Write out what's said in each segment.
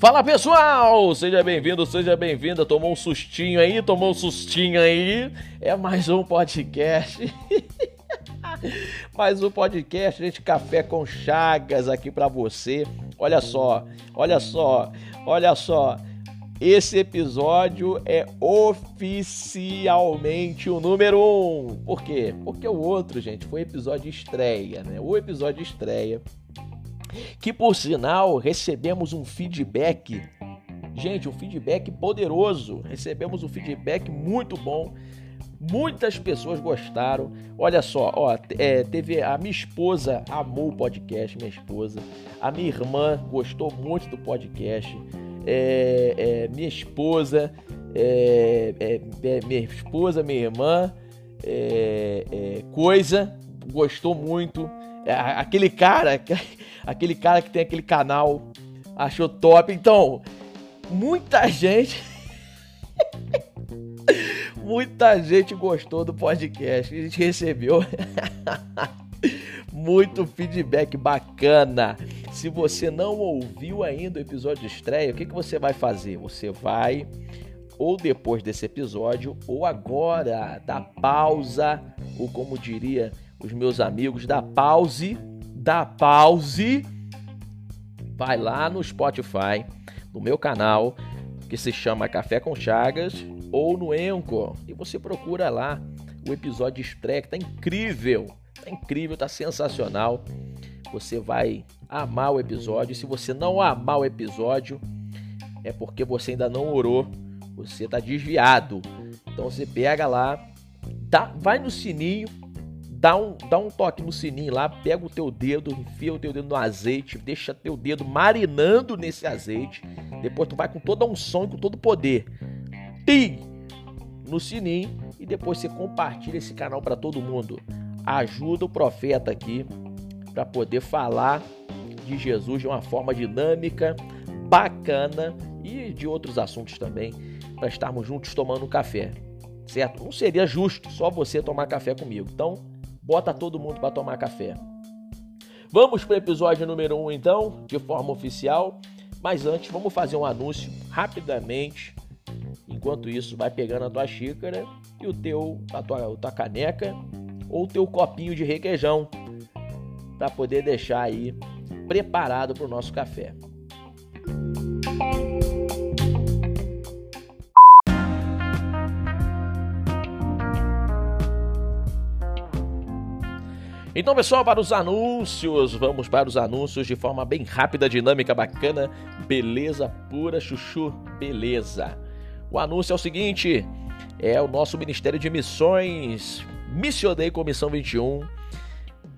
Fala pessoal, seja bem-vindo, seja bem-vinda. Tomou um sustinho aí, tomou um sustinho aí. É mais um podcast. mais um podcast, gente, café com chagas aqui para você. Olha só, olha só, olha só. Esse episódio é oficialmente o número um. Por quê? Porque o outro, gente, foi episódio estreia, né? O episódio estreia que por sinal recebemos um feedback, gente, um feedback poderoso. Recebemos um feedback muito bom. Muitas pessoas gostaram. Olha só, ó, é, teve a minha esposa amou o podcast, minha esposa. A minha irmã gostou muito do podcast. É, é, minha esposa, é, é, é, minha esposa, minha irmã, coisa gostou muito. Aquele cara aquele cara que tem aquele canal achou top. Então, muita gente. muita gente gostou do podcast. A gente recebeu muito feedback bacana. Se você não ouviu ainda o episódio de estreia, o que, que você vai fazer? Você vai, ou depois desse episódio, ou agora, dá pausa, ou como diria os meus amigos, dá pause dá pause, vai lá no Spotify, no meu canal, que se chama Café com Chagas, ou no Enco, e você procura lá o episódio de estreia, que tá incrível, tá incrível, tá sensacional. Você vai amar o episódio. Se você não amar o episódio, é porque você ainda não orou, você tá desviado. Então você pega lá, dá, vai no sininho, dá um, dá um toque no sininho lá, pega o teu dedo, enfia o teu dedo no azeite, deixa teu dedo marinando nesse azeite. Depois tu vai com toda a unção e com todo o poder. Tim! No sininho e depois você compartilha esse canal para todo mundo. Ajuda o profeta aqui para poder falar de Jesus de uma forma dinâmica, bacana e de outros assuntos também, para estarmos juntos tomando café. Certo? Não seria justo só você tomar café comigo. Então, bota todo mundo para tomar café. Vamos para o episódio número 1 um, então, de forma oficial. Mas antes, vamos fazer um anúncio rapidamente. Enquanto isso, vai pegando a tua xícara e o teu, a tua, a tua caneca ou teu copinho de requeijão para poder deixar aí preparado para o nosso café. Então, pessoal, para os anúncios, vamos para os anúncios de forma bem rápida, dinâmica, bacana. Beleza pura, chuchu, beleza. O anúncio é o seguinte: é o nosso Ministério de Missões, Missionei Comissão 21.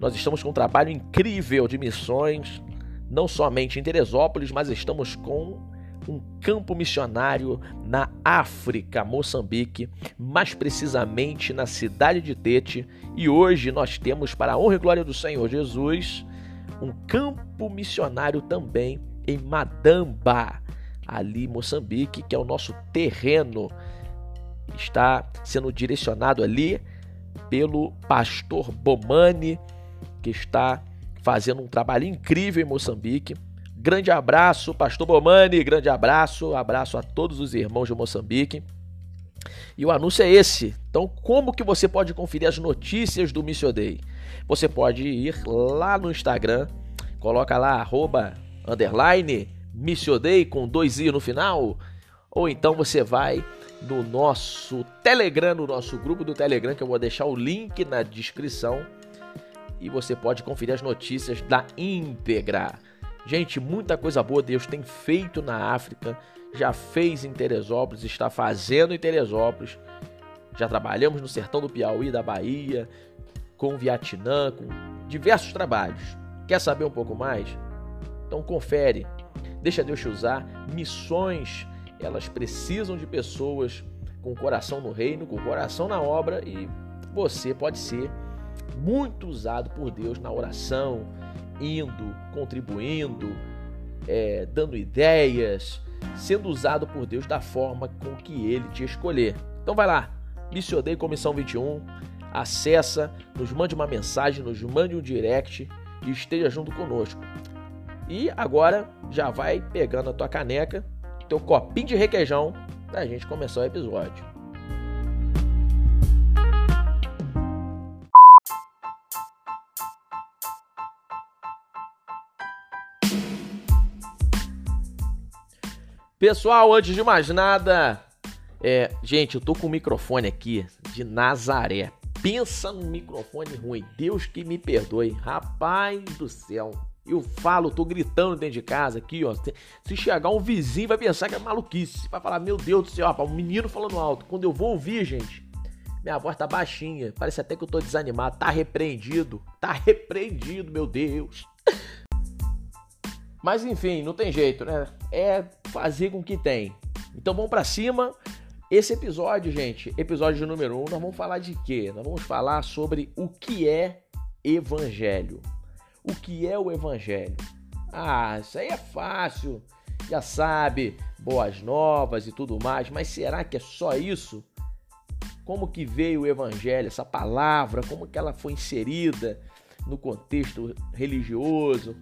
Nós estamos com um trabalho incrível de missões, não somente em Teresópolis, mas estamos com um campo missionário na África, Moçambique, mais precisamente na cidade de Tete. E hoje nós temos, para a honra e glória do Senhor Jesus, um campo missionário também em Madamba, ali Moçambique, que é o nosso terreno. Está sendo direcionado ali pelo pastor Bomani, que está fazendo um trabalho incrível em Moçambique Grande abraço, Pastor Bomani, grande abraço, abraço a todos os irmãos de Moçambique. E o anúncio é esse. Então, como que você pode conferir as notícias do Missio Day? Você pode ir lá no Instagram, coloca lá arroba, underline, Missio Day com dois i no final, ou então você vai no nosso Telegram, no nosso grupo do Telegram, que eu vou deixar o link na descrição, e você pode conferir as notícias da íntegra. Gente, muita coisa boa Deus tem feito na África, já fez em Teresópolis, está fazendo em Teresópolis. Já trabalhamos no sertão do Piauí, da Bahia, com o Vietnã, com diversos trabalhos. Quer saber um pouco mais? Então confere. Deixa Deus te usar. Missões, elas precisam de pessoas com coração no reino, com coração na obra e você pode ser muito usado por Deus na oração, indo, contribuindo, é, dando ideias, sendo usado por Deus da forma com que Ele te escolher. Então vai lá, Missionei Comissão 21, acessa, nos mande uma mensagem, nos mande um direct e esteja junto conosco. E agora já vai pegando a tua caneca, teu copinho de requeijão pra gente começar o episódio. Pessoal, antes de mais nada, é, gente, eu tô com o microfone aqui de Nazaré. Pensa num microfone ruim. Deus que me perdoe. Rapaz do céu. Eu falo, tô gritando dentro de casa aqui, ó. Se chegar um vizinho, vai pensar que é maluquice. Vai falar, meu Deus do céu, rapaz, um menino falando alto. Quando eu vou ouvir, gente, minha voz tá baixinha. Parece até que eu tô desanimado. Tá repreendido. Tá repreendido, meu Deus. Mas enfim, não tem jeito, né? É fazer com que tem. Então vamos para cima. Esse episódio, gente, episódio número 1, um, nós vamos falar de quê? Nós vamos falar sobre o que é evangelho. O que é o evangelho? Ah, isso aí é fácil. Já sabe, boas novas e tudo mais, mas será que é só isso? Como que veio o evangelho, essa palavra, como que ela foi inserida no contexto religioso?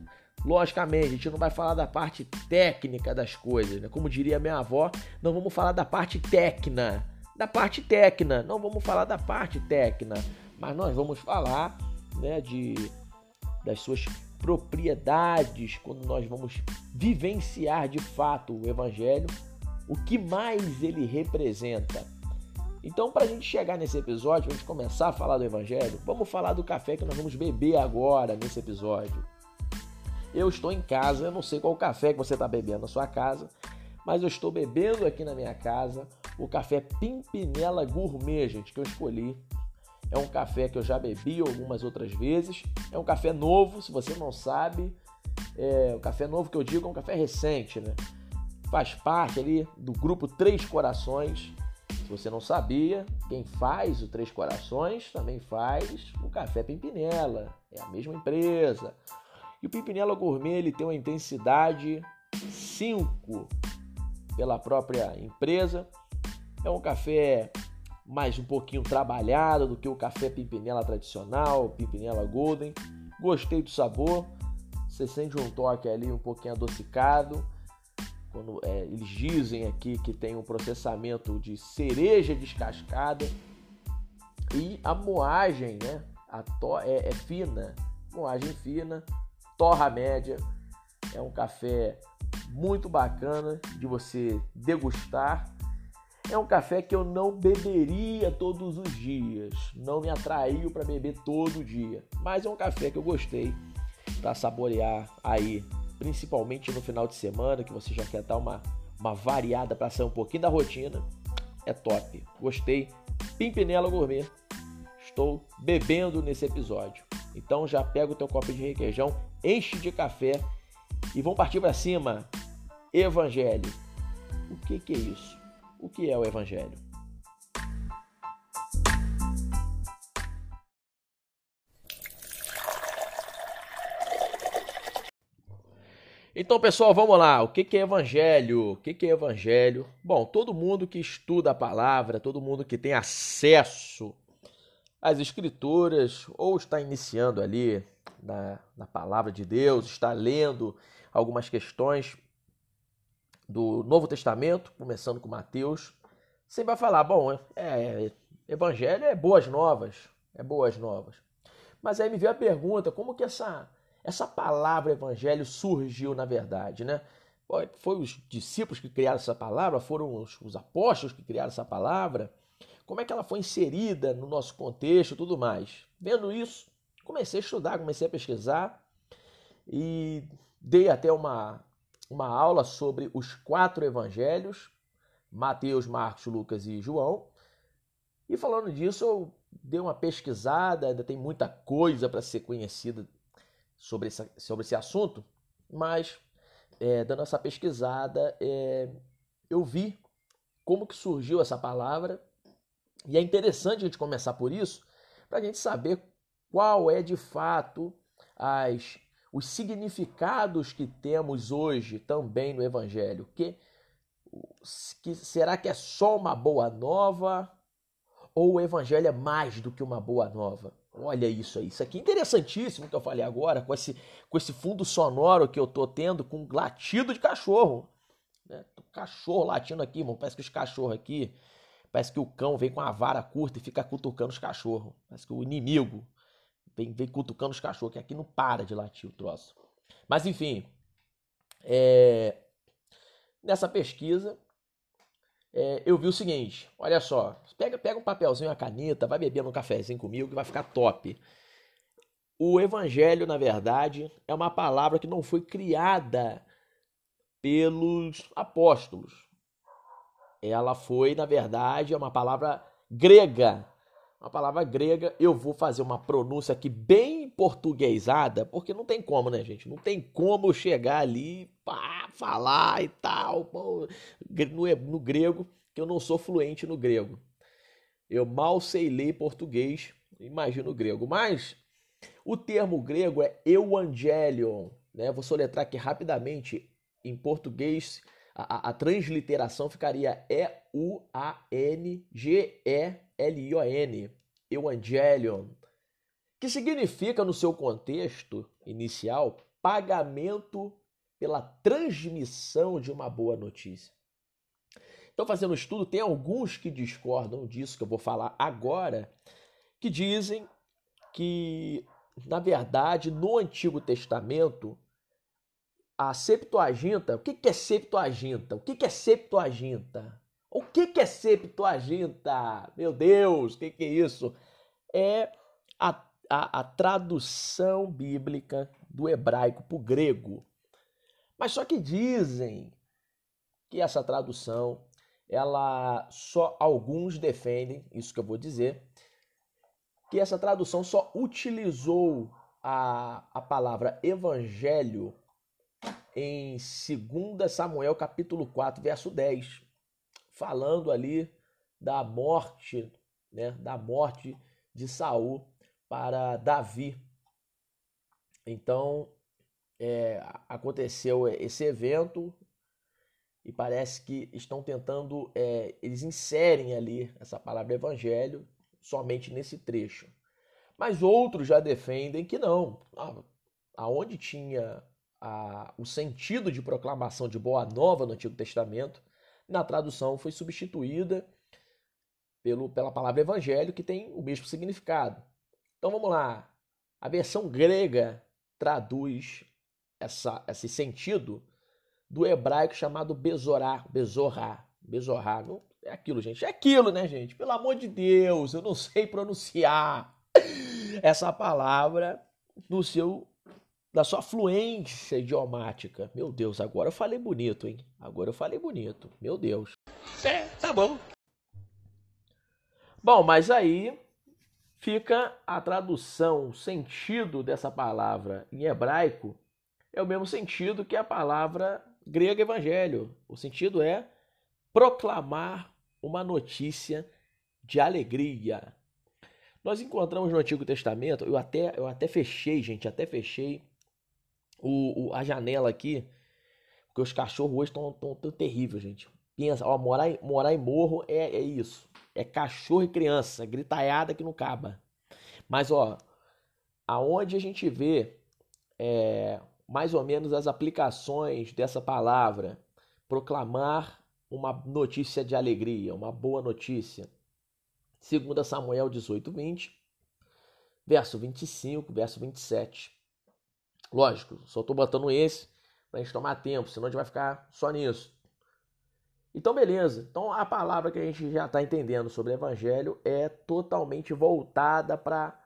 Logicamente, a gente não vai falar da parte técnica das coisas, né? Como diria minha avó, não vamos falar da parte técnica, da parte técnica, não vamos falar da parte técnica, mas nós vamos falar, né, de das suas propriedades quando nós vamos vivenciar de fato o evangelho, o que mais ele representa. Então, para a gente chegar nesse episódio, para a gente começar a falar do evangelho, vamos falar do café que nós vamos beber agora nesse episódio. Eu estou em casa, eu não sei qual café que você está bebendo na sua casa, mas eu estou bebendo aqui na minha casa o café Pimpinela Gourmet, gente, que eu escolhi. É um café que eu já bebi algumas outras vezes. É um café novo, se você não sabe. É, o café novo que eu digo é um café recente, né? Faz parte ali do grupo Três Corações. Se você não sabia, quem faz o Três Corações também faz o café Pimpinela. É a mesma empresa. E o Pimpinela Gourmet ele tem uma intensidade 5 pela própria empresa. É um café mais um pouquinho trabalhado do que o café Pimpinela tradicional, Pimpinela Golden. Gostei do sabor. Você sente um toque ali um pouquinho adocicado. Quando é, eles dizem aqui que tem um processamento de cereja descascada e a moagem, né? A to é, é fina, moagem fina, torra média. É um café muito bacana de você degustar. É um café que eu não beberia todos os dias, não me atraiu para beber todo dia, mas é um café que eu gostei para saborear aí, principalmente no final de semana, que você já quer dar uma, uma variada para sair um pouquinho da rotina. É top, gostei. Pimpinela Gourmet, estou bebendo nesse episódio. Então já pega o teu copo de requeijão enche de café e vão partir para cima. Evangelho. O que, que é isso? O que é o Evangelho? Então, pessoal, vamos lá. O que é evangelho? O que é evangelho? Bom, todo mundo que estuda a palavra, todo mundo que tem acesso às escrituras ou está iniciando ali na, na palavra de Deus, está lendo algumas questões do Novo Testamento, começando com Mateus, você vai falar, bom, é, é, evangelho é boas novas, é boas novas. Mas aí me veio a pergunta, como que essa, essa palavra evangelho surgiu na verdade, né? Foi os discípulos que criaram essa palavra, foram os, os apóstolos que criaram essa palavra, como é que ela foi inserida no nosso contexto e tudo mais. Vendo isso, comecei a estudar, comecei a pesquisar e dei até uma, uma aula sobre os quatro evangelhos, Mateus, Marcos, Lucas e João. E falando disso, eu dei uma pesquisada, ainda tem muita coisa para ser conhecida sobre sobre esse assunto, mas é, dando essa pesquisada, é, eu vi como que surgiu essa palavra, e é interessante a gente começar por isso, para a gente saber qual é de fato as, os significados que temos hoje também no Evangelho. Que, que será que é só uma boa nova? Ou o evangelho é mais do que uma boa nova? Olha isso aí. Isso aqui é interessantíssimo que eu falei agora, com esse, com esse fundo sonoro que eu tô tendo com latido de cachorro. Né? Cachorro latindo aqui, irmão. Parece que os cachorros aqui. Parece que o cão vem com a vara curta e fica cutucando os cachorros. Parece que o inimigo vem, vem cutucando os cachorros, que aqui não para de latir o troço. Mas enfim, é... nessa pesquisa é, eu vi o seguinte: olha só, pega, pega um papelzinho, uma caneta, vai beber um cafezinho comigo que vai ficar top. O evangelho, na verdade, é uma palavra que não foi criada pelos apóstolos. Ela foi, na verdade, é uma palavra grega. Uma palavra grega, eu vou fazer uma pronúncia aqui bem portuguesada, porque não tem como, né, gente? Não tem como chegar ali, pá, falar e tal, pô, no, no grego, que eu não sou fluente no grego. Eu mal sei ler português, imagino grego. Mas o termo grego é euangelion, né? Vou soletrar aqui rapidamente. Em português, a, a, a transliteração ficaria E-U-A-N-G-E-L-I-O-N. Evangelion. Que significa, no seu contexto inicial, pagamento pela transmissão de uma boa notícia. Então, fazendo estudo, tem alguns que discordam disso, que eu vou falar agora, que dizem que, na verdade, no Antigo Testamento, a Septuaginta, o que é Septuaginta? O que é Septuaginta? O que é Septuaginta? Meu Deus, o que é isso? É a, a, a tradução bíblica do hebraico para o grego. Mas só que dizem que essa tradução, ela só alguns defendem, isso que eu vou dizer, que essa tradução só utilizou a, a palavra evangelho em 2 Samuel capítulo 4, verso 10, falando ali da morte, né, da morte de Saul para Davi. Então, é, aconteceu esse evento e parece que estão tentando, é, eles inserem ali essa palavra evangelho somente nesse trecho. Mas outros já defendem que não. Aonde tinha a, o sentido de proclamação de boa nova no Antigo Testamento, na tradução foi substituída pelo, pela palavra evangelho, que tem o mesmo significado. Então vamos lá. A versão grega traduz essa, esse sentido do hebraico chamado bezorá, bezorá, bezorá. Não, é aquilo, gente. É aquilo, né, gente? Pelo amor de Deus, eu não sei pronunciar essa palavra no seu da sua fluência idiomática. Meu Deus, agora eu falei bonito, hein? Agora eu falei bonito. Meu Deus. É, tá bom. Bom, mas aí fica a tradução, o sentido dessa palavra em hebraico é o mesmo sentido que a palavra grega evangelho. O sentido é proclamar uma notícia de alegria. Nós encontramos no Antigo Testamento, eu até, eu até fechei, gente, até fechei o, o, a janela aqui, porque os cachorros hoje estão tão, tão terríveis, gente. Pensa, ó, morar, morar em morro é, é isso. É cachorro e criança, gritaiada que não caba. Mas, ó, aonde a gente vê é, mais ou menos as aplicações dessa palavra, proclamar uma notícia de alegria, uma boa notícia. 2 Samuel 18, 20, verso 25, verso 27. Lógico, só estou botando esse para a gente tomar tempo, senão a gente vai ficar só nisso. Então, beleza. Então, a palavra que a gente já está entendendo sobre o evangelho é totalmente voltada para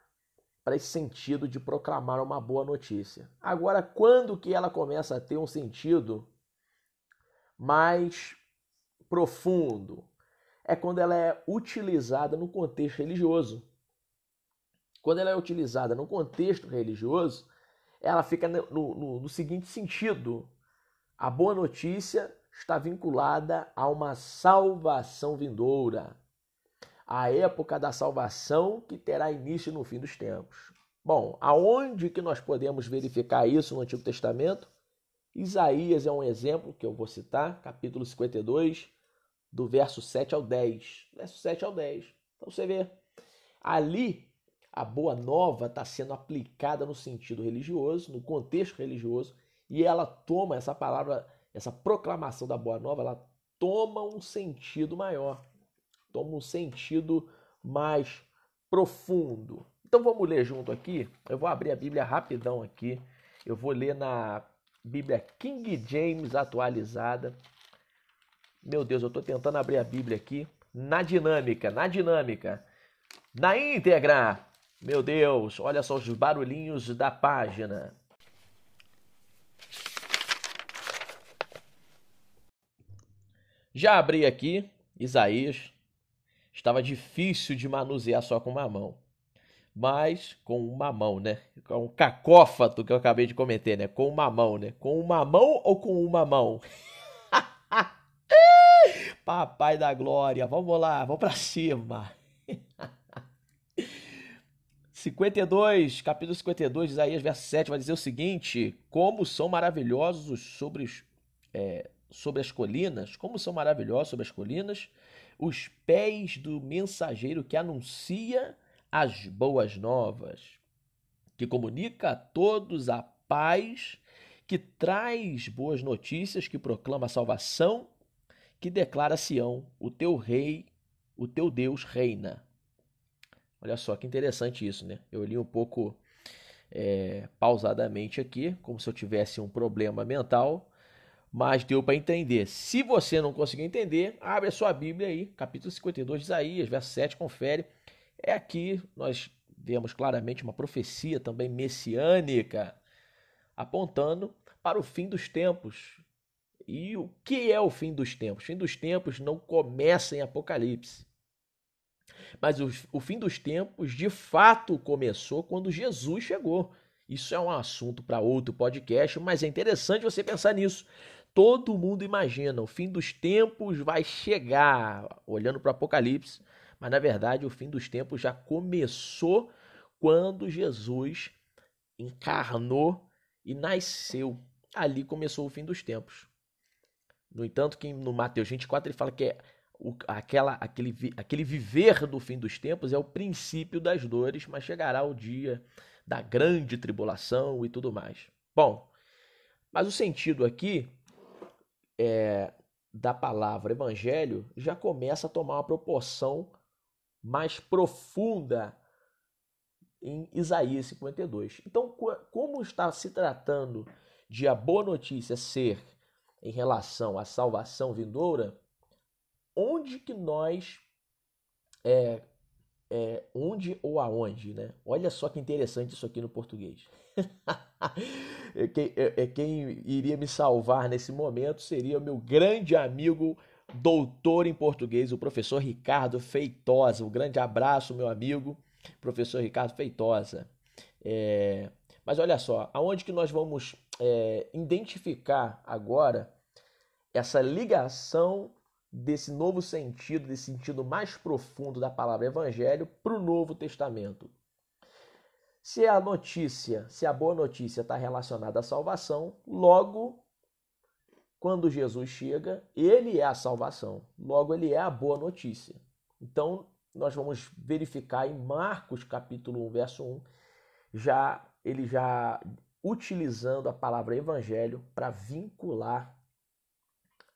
esse sentido de proclamar uma boa notícia. Agora, quando que ela começa a ter um sentido mais profundo? É quando ela é utilizada no contexto religioso. Quando ela é utilizada no contexto religioso, ela fica no, no, no seguinte sentido: a boa notícia está vinculada a uma salvação vindoura, a época da salvação que terá início no fim dos tempos. Bom, aonde que nós podemos verificar isso no Antigo Testamento? Isaías é um exemplo que eu vou citar, capítulo 52, do verso 7 ao 10. Verso 7 ao 10. Então você vê, ali a boa nova está sendo aplicada no sentido religioso, no contexto religioso, e ela toma essa palavra, essa proclamação da boa nova, ela toma um sentido maior, toma um sentido mais profundo. Então vamos ler junto aqui. Eu vou abrir a Bíblia rapidão aqui. Eu vou ler na Bíblia King James atualizada. Meu Deus, eu estou tentando abrir a Bíblia aqui na dinâmica, na dinâmica, na íntegra. Meu Deus, olha só os barulhinhos da página. Já abri aqui Isaías. Estava difícil de manusear só com uma mão. Mas com uma mão, né? Com um cacófato que eu acabei de cometer, né? Com uma mão, né? Com uma mão ou com uma mão? Papai da glória, vamos lá, vamos para cima. 52, capítulo 52, Isaías, verso 7, vai dizer o seguinte: Como são maravilhosos sobre, os, é, sobre as colinas, como são maravilhosos sobre as colinas os pés do mensageiro que anuncia as boas novas, que comunica a todos a paz, que traz boas notícias, que proclama a salvação, que declara Sião: o teu rei, o teu Deus reina. Olha só que interessante isso, né? Eu li um pouco é, pausadamente aqui, como se eu tivesse um problema mental, mas deu para entender. Se você não conseguiu entender, abre a sua Bíblia aí, capítulo 52 de Isaías, verso 7, confere. É aqui nós vemos claramente uma profecia também messiânica, apontando para o fim dos tempos. E o que é o fim dos tempos? O fim dos tempos não começa em Apocalipse. Mas o, o fim dos tempos de fato começou quando Jesus chegou. Isso é um assunto para outro podcast, mas é interessante você pensar nisso. Todo mundo imagina, o fim dos tempos vai chegar, olhando para o Apocalipse, mas na verdade o fim dos tempos já começou quando Jesus encarnou e nasceu. Ali começou o fim dos tempos. No entanto, que no Mateus 24 ele fala que é o, aquela, aquele, aquele viver do fim dos tempos é o princípio das dores, mas chegará o dia da grande tribulação e tudo mais. Bom, mas o sentido aqui é, da palavra evangelho já começa a tomar uma proporção mais profunda em Isaías 52. Então, como está se tratando de a boa notícia ser em relação à salvação vindoura, onde que nós é, é, onde ou aonde, né? Olha só que interessante isso aqui no português. quem, é, é, quem iria me salvar nesse momento seria o meu grande amigo, doutor em português, o professor Ricardo Feitosa. Um grande abraço, meu amigo, professor Ricardo Feitosa. É, mas olha só, aonde que nós vamos é, identificar agora essa ligação desse novo sentido, desse sentido mais profundo da palavra evangelho para o Novo Testamento. Se a notícia, se a boa notícia está relacionada à salvação, logo, quando Jesus chega, ele é a salvação. Logo, ele é a boa notícia. Então, nós vamos verificar em Marcos capítulo 1, verso 1, já ele já utilizando a palavra evangelho para vincular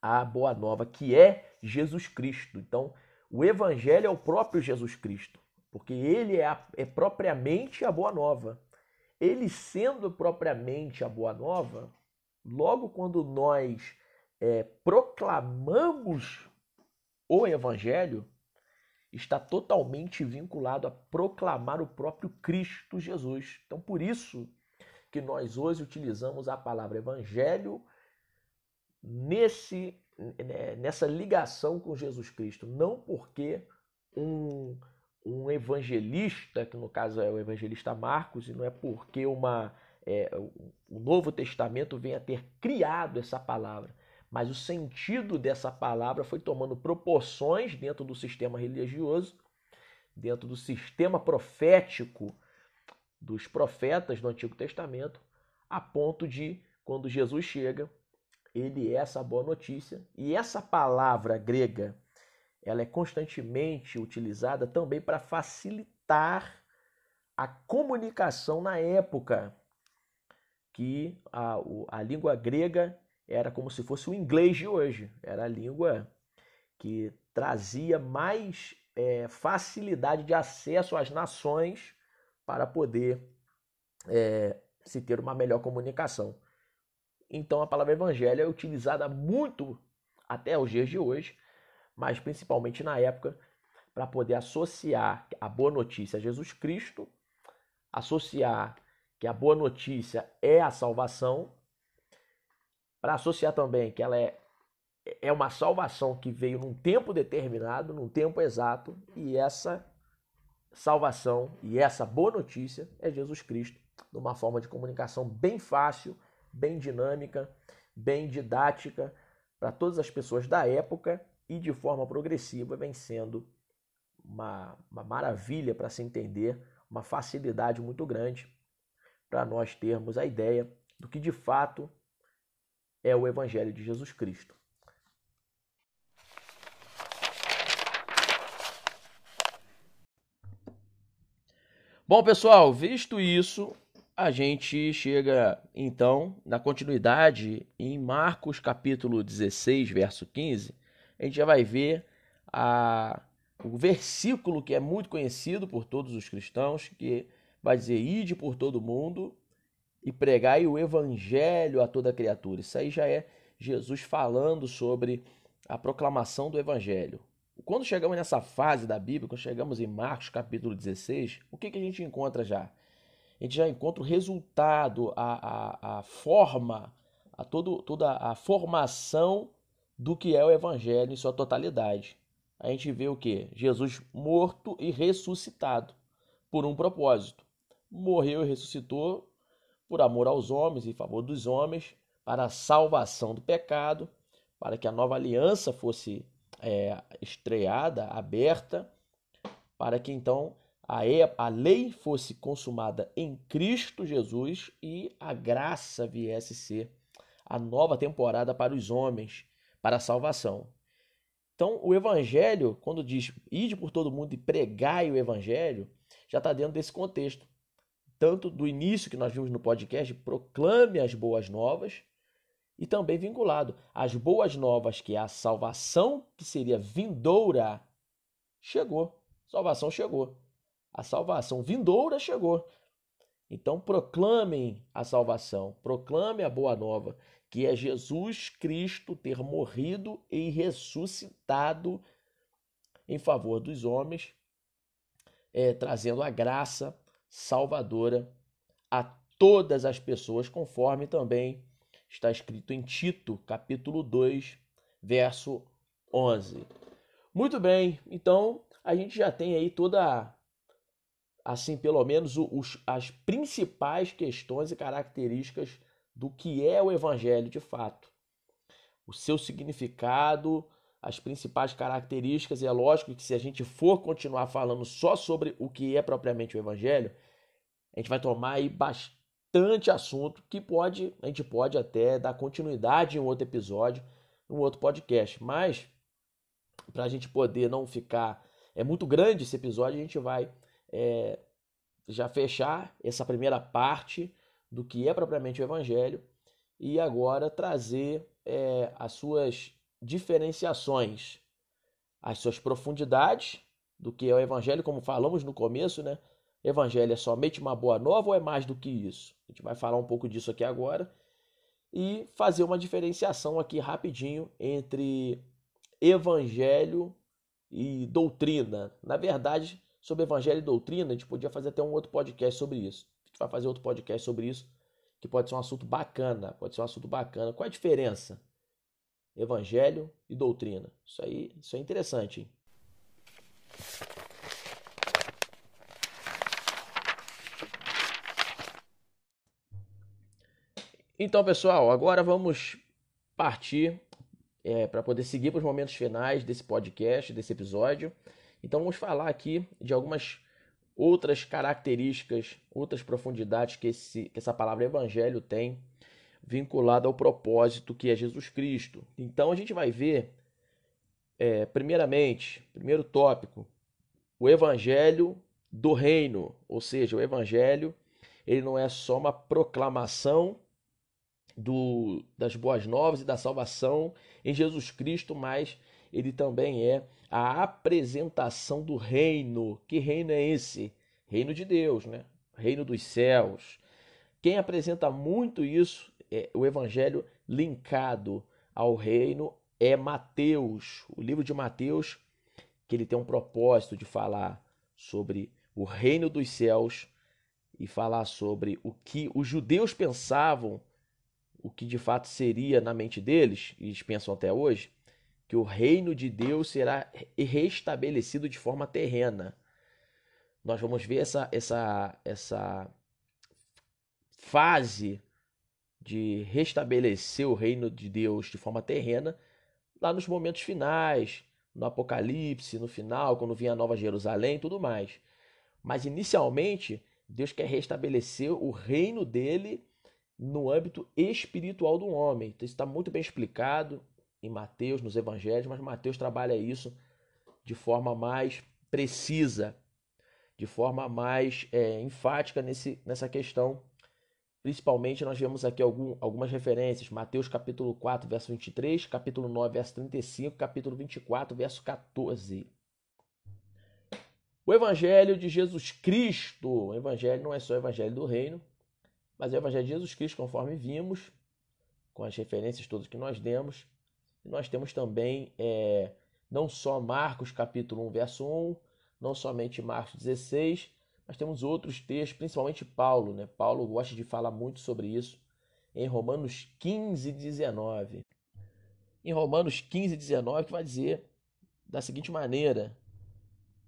a boa nova, que é Jesus Cristo. Então, o evangelho é o próprio Jesus Cristo, porque ele é, a, é propriamente a boa nova. Ele sendo propriamente a boa nova, logo quando nós é, proclamamos o evangelho, está totalmente vinculado a proclamar o próprio Cristo Jesus. Então, por isso que nós hoje utilizamos a palavra evangelho nesse, nessa ligação com Jesus Cristo. Não porque um, um evangelista, que no caso é o evangelista Marcos, e não é porque uma, é, o Novo Testamento venha ter criado essa palavra, mas o sentido dessa palavra foi tomando proporções dentro do sistema religioso, dentro do sistema profético dos profetas do Antigo Testamento, a ponto de, quando Jesus chega, ele é essa boa notícia. E essa palavra grega, ela é constantemente utilizada também para facilitar a comunicação na época, que a, a língua grega era como se fosse o inglês de hoje, era a língua que trazia mais é, facilidade de acesso às nações para poder é, se ter uma melhor comunicação. Então a palavra evangelho é utilizada muito até os dias de hoje, mas principalmente na época, para poder associar a boa notícia a Jesus Cristo, associar que a boa notícia é a salvação, para associar também que ela é é uma salvação que veio num tempo determinado, num tempo exato, e essa salvação e essa boa notícia é Jesus Cristo, de uma forma de comunicação bem fácil, bem dinâmica, bem didática para todas as pessoas da época e de forma progressiva vem sendo uma, uma maravilha para se entender, uma facilidade muito grande para nós termos a ideia do que de fato é o Evangelho de Jesus Cristo. Bom, pessoal, visto isso, a gente chega então na continuidade em Marcos capítulo 16, verso 15. A gente já vai ver a, o versículo que é muito conhecido por todos os cristãos, que vai dizer: Ide por todo mundo e pregai o evangelho a toda criatura. Isso aí já é Jesus falando sobre a proclamação do evangelho. Quando chegamos nessa fase da Bíblia, quando chegamos em Marcos capítulo 16, o que, que a gente encontra já? A gente já encontra o resultado, a, a, a forma, a todo, toda a formação do que é o Evangelho em sua totalidade. A gente vê o que? Jesus morto e ressuscitado por um propósito. Morreu e ressuscitou por amor aos homens, em favor dos homens, para a salvação do pecado, para que a nova aliança fosse é, estreada, aberta, para que então a, lei fosse consumada em Cristo Jesus e a graça viesse ser a nova temporada para os homens, para a salvação. Então, o Evangelho, quando diz ide por todo mundo e pregai o Evangelho, já está dentro desse contexto. Tanto do início que nós vimos no podcast, proclame as boas novas, e também vinculado às boas novas que é a salvação que seria vindoura chegou. Salvação chegou. A salvação vindoura chegou. Então proclamem a salvação, proclame a boa nova, que é Jesus Cristo ter morrido e ressuscitado em favor dos homens, é, trazendo a graça salvadora a todas as pessoas, conforme também está escrito em Tito, capítulo 2, verso 11. Muito bem, então a gente já tem aí toda, assim, pelo menos os, as principais questões e características do que é o Evangelho de fato. O seu significado, as principais características, e é lógico que se a gente for continuar falando só sobre o que é propriamente o Evangelho, a gente vai tomar aí bastante assunto que pode, a gente pode até dar continuidade em outro episódio, em outro podcast. Mas, para a gente poder não ficar. É muito grande esse episódio, a gente vai é, já fechar essa primeira parte do que é propriamente o Evangelho e agora trazer é, as suas diferenciações, as suas profundidades do que é o Evangelho, como falamos no começo, né? Evangelho é somente uma boa nova ou é mais do que isso? A gente vai falar um pouco disso aqui agora e fazer uma diferenciação aqui rapidinho entre evangelho e doutrina. Na verdade, sobre evangelho e doutrina, a gente podia fazer até um outro podcast sobre isso. A gente vai fazer outro podcast sobre isso, que pode ser um assunto bacana, pode ser um assunto bacana. Qual a diferença? Evangelho e doutrina. Isso aí, isso é interessante. Hein? Então, pessoal, agora vamos partir é, para poder seguir para os momentos finais desse podcast, desse episódio. Então, vamos falar aqui de algumas outras características, outras profundidades que, esse, que essa palavra evangelho tem vinculada ao propósito que é Jesus Cristo. Então, a gente vai ver é, primeiramente, primeiro tópico, o evangelho do reino, ou seja, o evangelho, ele não é só uma proclamação do, das boas novas e da salvação em Jesus Cristo, mas ele também é a apresentação do reino. Que reino é esse? Reino de Deus, né? Reino dos céus. Quem apresenta muito isso, é o evangelho linkado ao reino é Mateus. O livro de Mateus, que ele tem um propósito de falar sobre o reino dos céus e falar sobre o que os judeus pensavam, o que de fato seria na mente deles, e eles pensam até hoje, que o reino de Deus será restabelecido de forma terrena. Nós vamos ver essa, essa, essa fase de restabelecer o reino de Deus de forma terrena lá nos momentos finais, no Apocalipse, no final, quando vinha a Nova Jerusalém e tudo mais. Mas inicialmente, Deus quer restabelecer o reino dele no âmbito espiritual do homem. Então, isso está muito bem explicado em Mateus, nos evangelhos, mas Mateus trabalha isso de forma mais precisa, de forma mais é, enfática nesse, nessa questão. Principalmente nós vemos aqui algum, algumas referências, Mateus capítulo 4, verso 23, capítulo 9, verso 35, capítulo 24, verso 14. O Evangelho de Jesus Cristo, o Evangelho não é só o Evangelho do Reino, mas é o Evangelho de Jesus Cristo, conforme vimos, com as referências todas que nós demos. Nós temos também é, não só Marcos capítulo 1, verso 1, não somente Marcos 16, mas temos outros textos, principalmente Paulo. Né? Paulo gosta de falar muito sobre isso em Romanos 15, 19. Em Romanos 15, 19, que vai dizer da seguinte maneira: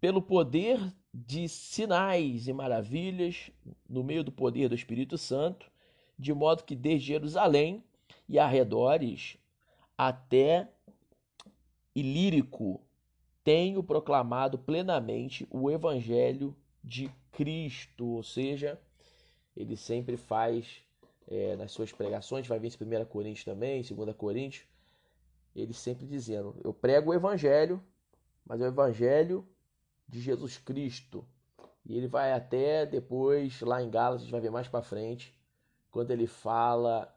pelo poder de sinais e maravilhas, no meio do poder do Espírito Santo, de modo que desde Jerusalém e arredores até Ilírico tenho proclamado plenamente o evangelho de Cristo, ou seja, ele sempre faz é, nas suas pregações, vai ver em 1 Coríntios também, 2 Coríntios, ele sempre dizendo: Eu prego o evangelho, mas é o evangelho de Jesus Cristo. E ele vai até depois, lá em Gálatas, a gente vai ver mais para frente, quando ele fala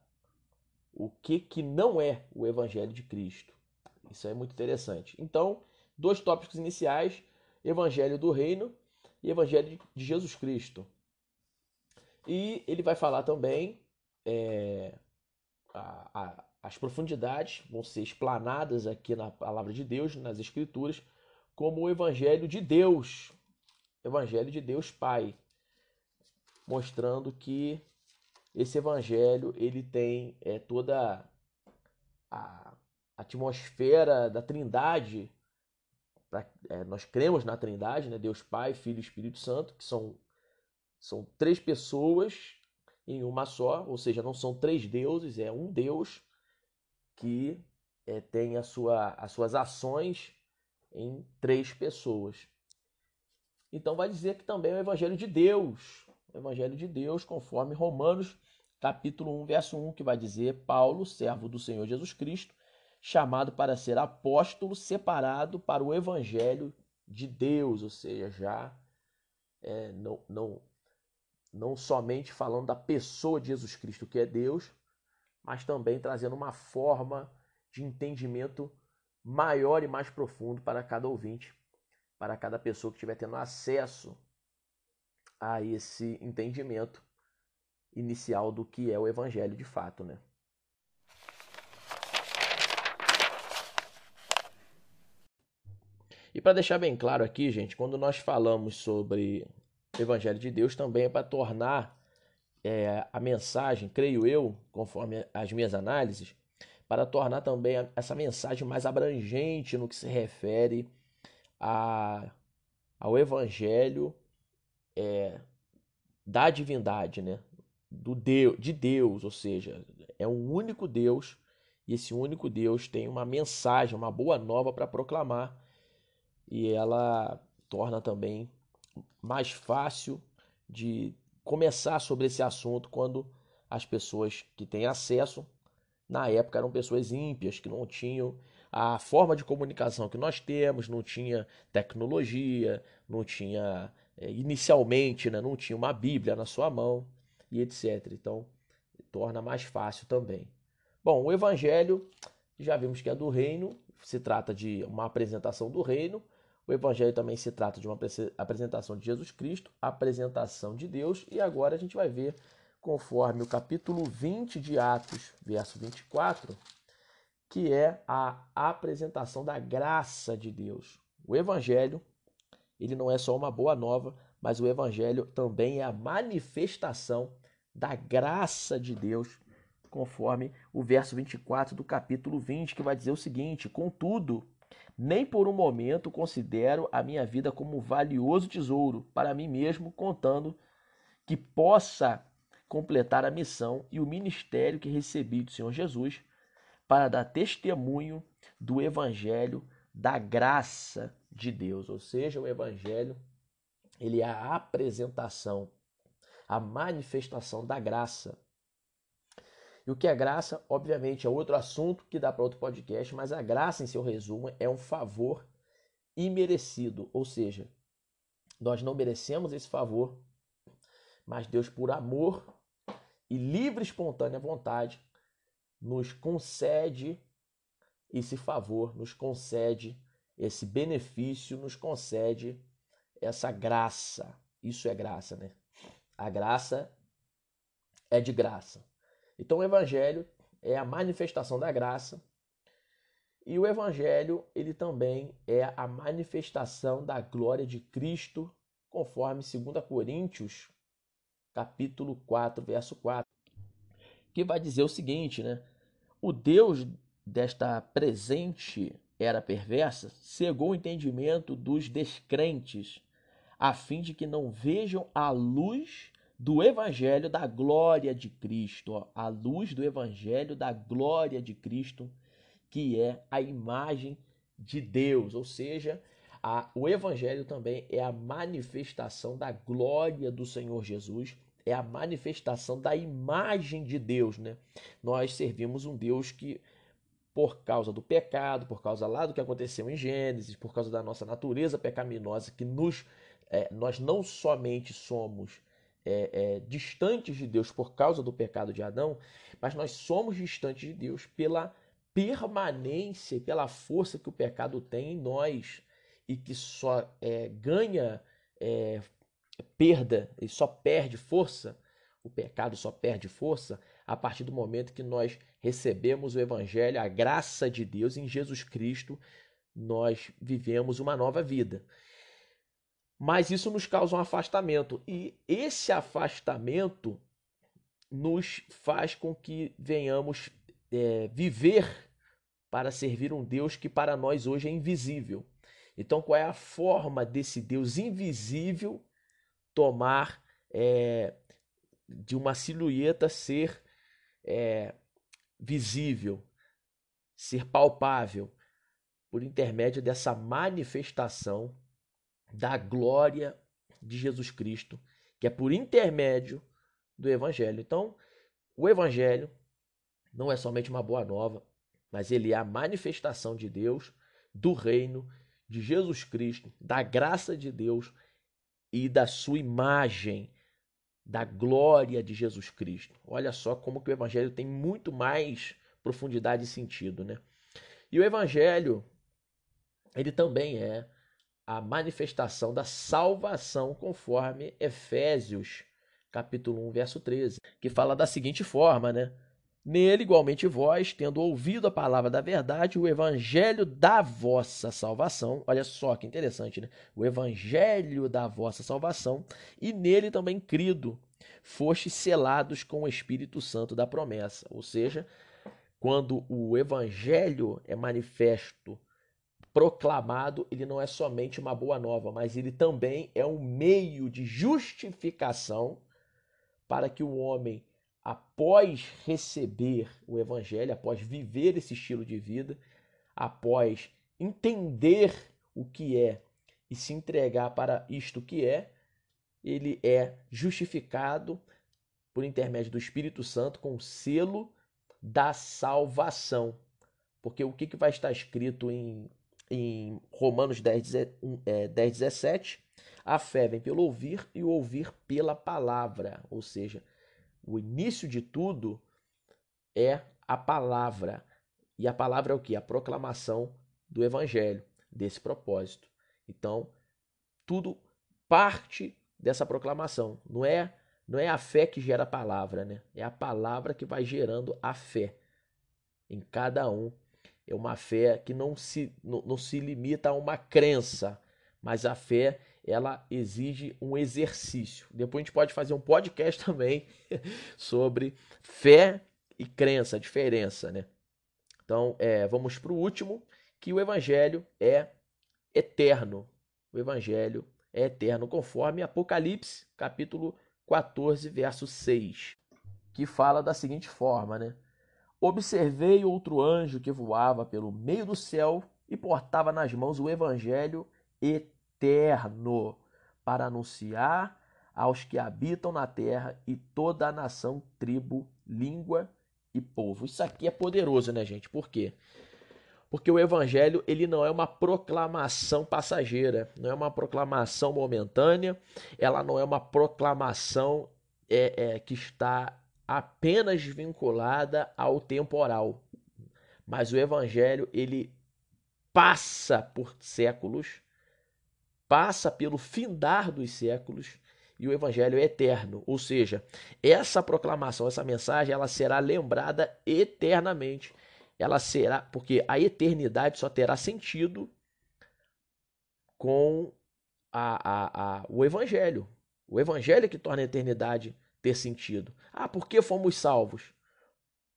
o que, que não é o Evangelho de Cristo. Isso é muito interessante. Então, dois tópicos iniciais: Evangelho do Reino e Evangelho de Jesus Cristo. E ele vai falar também é, a, a, as profundidades vão ser explanadas aqui na palavra de Deus, nas Escrituras, como o Evangelho de Deus, Evangelho de Deus Pai, mostrando que esse Evangelho ele tem é, toda a atmosfera da Trindade. Pra, é, nós cremos na Trindade, né? Deus Pai, Filho e Espírito Santo, que são, são três pessoas em uma só, ou seja, não são três deuses, é um Deus que é, tem a sua, as suas ações em três pessoas. Então vai dizer que também é o evangelho de Deus, o evangelho de Deus, conforme Romanos capítulo 1, verso 1, que vai dizer: Paulo, servo do Senhor Jesus Cristo, chamado para ser apóstolo, separado para o evangelho de Deus, ou seja, já é, não, não, não somente falando da pessoa de Jesus Cristo, que é Deus, mas também trazendo uma forma de entendimento maior e mais profundo para cada ouvinte, para cada pessoa que estiver tendo acesso a esse entendimento inicial do que é o evangelho de fato, né? E para deixar bem claro aqui, gente, quando nós falamos sobre o Evangelho de Deus, também é para tornar é, a mensagem, creio eu, conforme as minhas análises, para tornar também essa mensagem mais abrangente no que se refere a, ao Evangelho é, da divindade, né? Do Deus, de Deus, ou seja, é um único Deus e esse único Deus tem uma mensagem, uma boa nova para proclamar e ela torna também mais fácil de começar sobre esse assunto quando as pessoas que têm acesso na época eram pessoas ímpias, que não tinham a forma de comunicação que nós temos, não tinha tecnologia, não tinha é, inicialmente, né, não tinha uma Bíblia na sua mão e etc. Então, torna mais fácil também. Bom, o Evangelho, já vimos que é do reino, se trata de uma apresentação do reino. O Evangelho também se trata de uma apresentação de Jesus Cristo, apresentação de Deus, e agora a gente vai ver, conforme o capítulo 20 de Atos, verso 24, que é a apresentação da graça de Deus. O Evangelho, ele não é só uma boa nova, mas o Evangelho também é a manifestação da graça de Deus, conforme o verso 24 do capítulo 20, que vai dizer o seguinte: Contudo, nem por um momento considero a minha vida como um valioso tesouro para mim mesmo, contando que possa completar a missão e o ministério que recebi do Senhor Jesus para dar testemunho do evangelho da graça de Deus, ou seja, o evangelho ele é a apresentação, a manifestação da graça. E o que é graça, obviamente, é outro assunto que dá para outro podcast, mas a graça, em seu resumo, é um favor imerecido, ou seja, nós não merecemos esse favor, mas Deus, por amor e livre espontânea vontade, nos concede esse favor, nos concede esse benefício, nos concede essa graça. Isso é graça, né? A graça é de graça. Então o evangelho é a manifestação da graça. E o evangelho, ele também é a manifestação da glória de Cristo, conforme 2 Coríntios, capítulo 4, verso 4, que vai dizer o seguinte, né? O Deus desta presente era perversa cegou o entendimento dos descrentes, a fim de que não vejam a luz do evangelho da glória de Cristo, ó, a luz do evangelho da glória de Cristo, que é a imagem de Deus, ou seja, a, o evangelho também é a manifestação da glória do Senhor Jesus, é a manifestação da imagem de Deus, né? Nós servimos um Deus que por causa do pecado, por causa lá do que aconteceu em Gênesis, por causa da nossa natureza pecaminosa, que nos é, nós não somente somos é, é, distantes de Deus por causa do pecado de Adão, mas nós somos distantes de Deus pela permanência e pela força que o pecado tem em nós e que só é, ganha é, perda e só perde força, o pecado só perde força a partir do momento que nós recebemos o Evangelho, a graça de Deus em Jesus Cristo, nós vivemos uma nova vida mas isso nos causa um afastamento. E esse afastamento nos faz com que venhamos é, viver para servir um Deus que para nós hoje é invisível. Então, qual é a forma desse Deus invisível tomar é, de uma silhueta ser é, visível, ser palpável, por intermédio dessa manifestação da glória de Jesus Cristo, que é por intermédio do Evangelho. Então, o Evangelho não é somente uma boa nova, mas ele é a manifestação de Deus, do reino de Jesus Cristo, da graça de Deus e da sua imagem, da glória de Jesus Cristo. Olha só como que o evangelho tem muito mais profundidade e sentido, né? E o evangelho ele também é a manifestação da salvação conforme Efésios, capítulo 1, verso 13, que fala da seguinte forma, né? Nele, igualmente vós, tendo ouvido a palavra da verdade, o evangelho da vossa salvação, olha só que interessante, né? O evangelho da vossa salvação, e nele também crido, foste selados com o Espírito Santo da promessa. Ou seja, quando o evangelho é manifesto proclamado, ele não é somente uma boa nova, mas ele também é um meio de justificação para que o homem, após receber o evangelho, após viver esse estilo de vida, após entender o que é e se entregar para isto que é, ele é justificado por intermédio do Espírito Santo com o selo da salvação Porque o que, que vai estar escrito em, em Romanos 10, 10, 17? A fé vem pelo ouvir e o ouvir pela palavra. Ou seja, o início de tudo é a palavra. E a palavra é o que? A proclamação do evangelho, desse propósito. Então, tudo parte dessa proclamação. Não é não é a fé que gera a palavra, né? É a palavra que vai gerando a fé em cada um. É uma fé que não se, não, não se limita a uma crença, mas a fé ela exige um exercício. Depois a gente pode fazer um podcast também sobre fé e crença, a diferença, né? Então, é, vamos para o último, que o evangelho é eterno. O evangelho é eterno, conforme Apocalipse, capítulo 14, verso 6, que fala da seguinte forma, né? Observei outro anjo que voava pelo meio do céu e portava nas mãos o evangelho eterno para anunciar aos que habitam na terra e toda a nação, tribo, língua e povo. Isso aqui é poderoso, né, gente? Por quê? Porque o evangelho ele não é uma proclamação passageira, não é uma proclamação momentânea, ela não é uma proclamação é, é, que está apenas vinculada ao temporal. Mas o evangelho ele passa por séculos, passa pelo findar dos séculos e o evangelho é eterno, ou seja, essa proclamação, essa mensagem, ela será lembrada eternamente ela será, porque a eternidade só terá sentido com a, a, a, o Evangelho. O Evangelho é que torna a eternidade ter sentido. Ah, por que fomos salvos?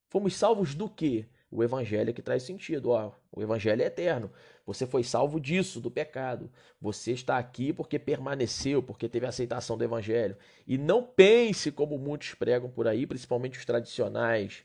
Fomos salvos do quê? O Evangelho é que traz sentido. Ó, o Evangelho é eterno. Você foi salvo disso, do pecado. Você está aqui porque permaneceu, porque teve aceitação do Evangelho. E não pense como muitos pregam por aí, principalmente os tradicionais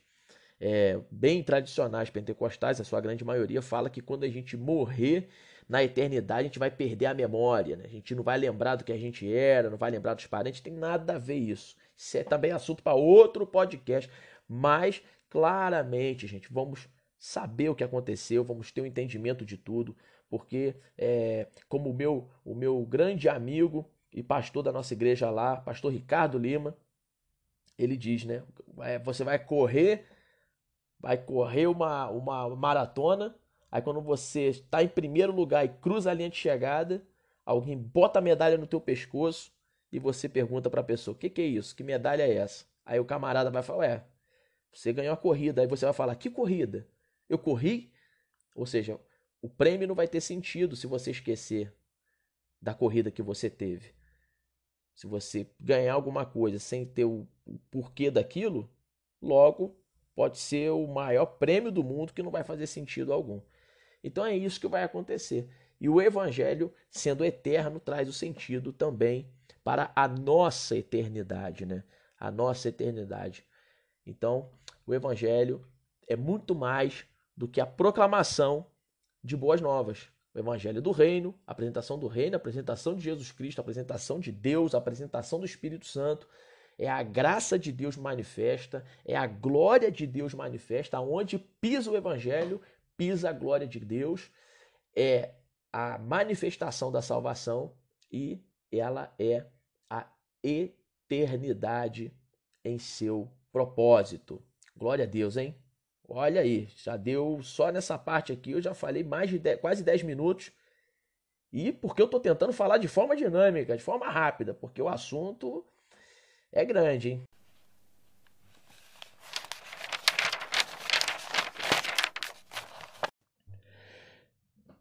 é, bem tradicionais pentecostais, a sua grande maioria, fala que quando a gente morrer na eternidade, a gente vai perder a memória, né? a gente não vai lembrar do que a gente era, não vai lembrar dos parentes, tem nada a ver isso. Isso é também assunto para outro podcast, mas claramente, gente, vamos saber o que aconteceu, vamos ter um entendimento de tudo, porque é, como o meu, o meu grande amigo e pastor da nossa igreja lá, pastor Ricardo Lima, ele diz, né? É, você vai correr vai correr uma, uma maratona, aí quando você está em primeiro lugar e cruza a linha de chegada, alguém bota a medalha no teu pescoço e você pergunta para a pessoa: "O que, que é isso? Que medalha é essa?" Aí o camarada vai falar: "Ué, você ganhou a corrida". Aí você vai falar: "Que corrida? Eu corri?" Ou seja, o prêmio não vai ter sentido se você esquecer da corrida que você teve. Se você ganhar alguma coisa sem ter o porquê daquilo, logo pode ser o maior prêmio do mundo que não vai fazer sentido algum. Então é isso que vai acontecer. E o evangelho, sendo eterno, traz o sentido também para a nossa eternidade, né? A nossa eternidade. Então, o evangelho é muito mais do que a proclamação de boas novas. O evangelho do reino, a apresentação do reino, a apresentação de Jesus Cristo, a apresentação de Deus, a apresentação do Espírito Santo, é a graça de Deus manifesta, é a glória de Deus manifesta, onde pisa o evangelho, pisa a glória de Deus, é a manifestação da salvação e ela é a eternidade em seu propósito. Glória a Deus, hein? Olha aí, já deu só nessa parte aqui, eu já falei mais de 10, quase 10 minutos. E porque eu estou tentando falar de forma dinâmica, de forma rápida, porque o assunto é grande, hein?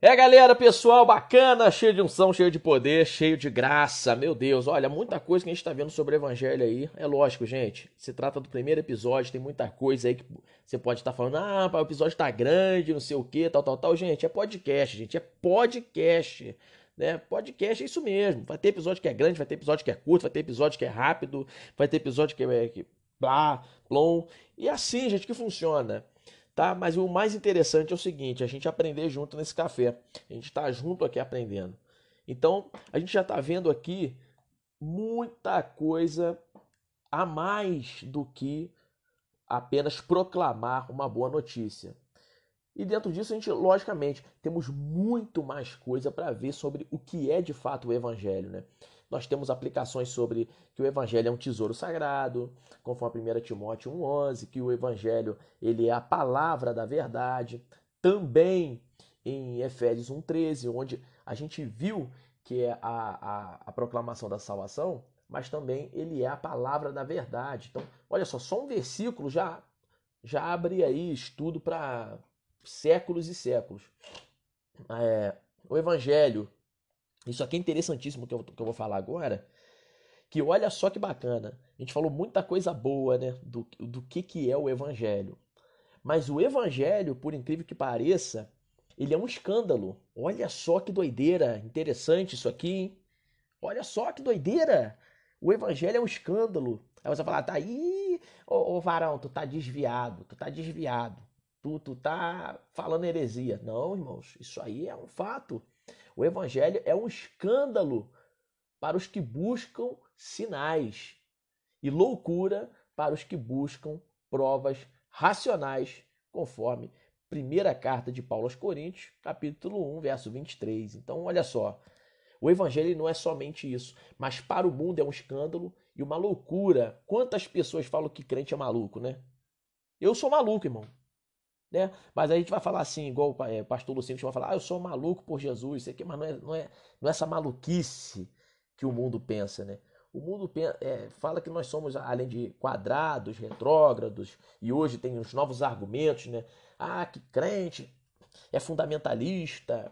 É galera, pessoal, bacana, cheio de unção, cheio de poder, cheio de graça. Meu Deus, olha, muita coisa que a gente está vendo sobre o evangelho aí. É lógico, gente. Se trata do primeiro episódio, tem muita coisa aí que você pode estar tá falando, ah, o episódio está grande, não sei o que, tal, tal, tal. Gente, é podcast, gente, é podcast. Né? Podcast é isso mesmo. Vai ter episódio que é grande, vai ter episódio que é curto, vai ter episódio que é rápido, vai ter episódio que é que, blá, plom. E é assim, gente, que funciona. Tá? Mas o mais interessante é o seguinte: a gente aprender junto nesse café. A gente está junto aqui aprendendo. Então, a gente já está vendo aqui muita coisa a mais do que apenas proclamar uma boa notícia. E dentro disso, a gente, logicamente, temos muito mais coisa para ver sobre o que é de fato o Evangelho. Né? Nós temos aplicações sobre que o Evangelho é um tesouro sagrado, conforme 1 Timóteo 1,11, que o Evangelho ele é a palavra da verdade. Também em Efésios 1,13, onde a gente viu que é a, a, a proclamação da salvação, mas também ele é a palavra da verdade. Então, olha só, só um versículo já, já abre aí estudo para séculos e séculos. É, o Evangelho, isso aqui é interessantíssimo que eu, que eu vou falar agora, que olha só que bacana. A gente falou muita coisa boa né, do, do que, que é o Evangelho. Mas o Evangelho, por incrível que pareça, ele é um escândalo. Olha só que doideira, interessante isso aqui, hein? Olha só que doideira. O evangelho é um escândalo. Aí você fala, tá aí, ô, ô varão, tu tá desviado, tu tá desviado. Tu, tu tá falando heresia. Não, irmãos, isso aí é um fato. O evangelho é um escândalo para os que buscam sinais e loucura para os que buscam provas racionais, conforme primeira carta de Paulo aos Coríntios, capítulo 1, verso 23. Então, olha só, o evangelho não é somente isso, mas para o mundo é um escândalo e uma loucura. Quantas pessoas falam que crente é maluco, né? Eu sou maluco, irmão. Né? Mas a gente vai falar assim, igual é, o pastor Luciano vai falar, ah, eu sou maluco por Jesus, isso aqui, mas não é, não, é, não é essa maluquice que o mundo pensa, né? O mundo é, fala que nós somos, além de quadrados, retrógrados, e hoje tem os novos argumentos, né? Ah, que crente é fundamentalista,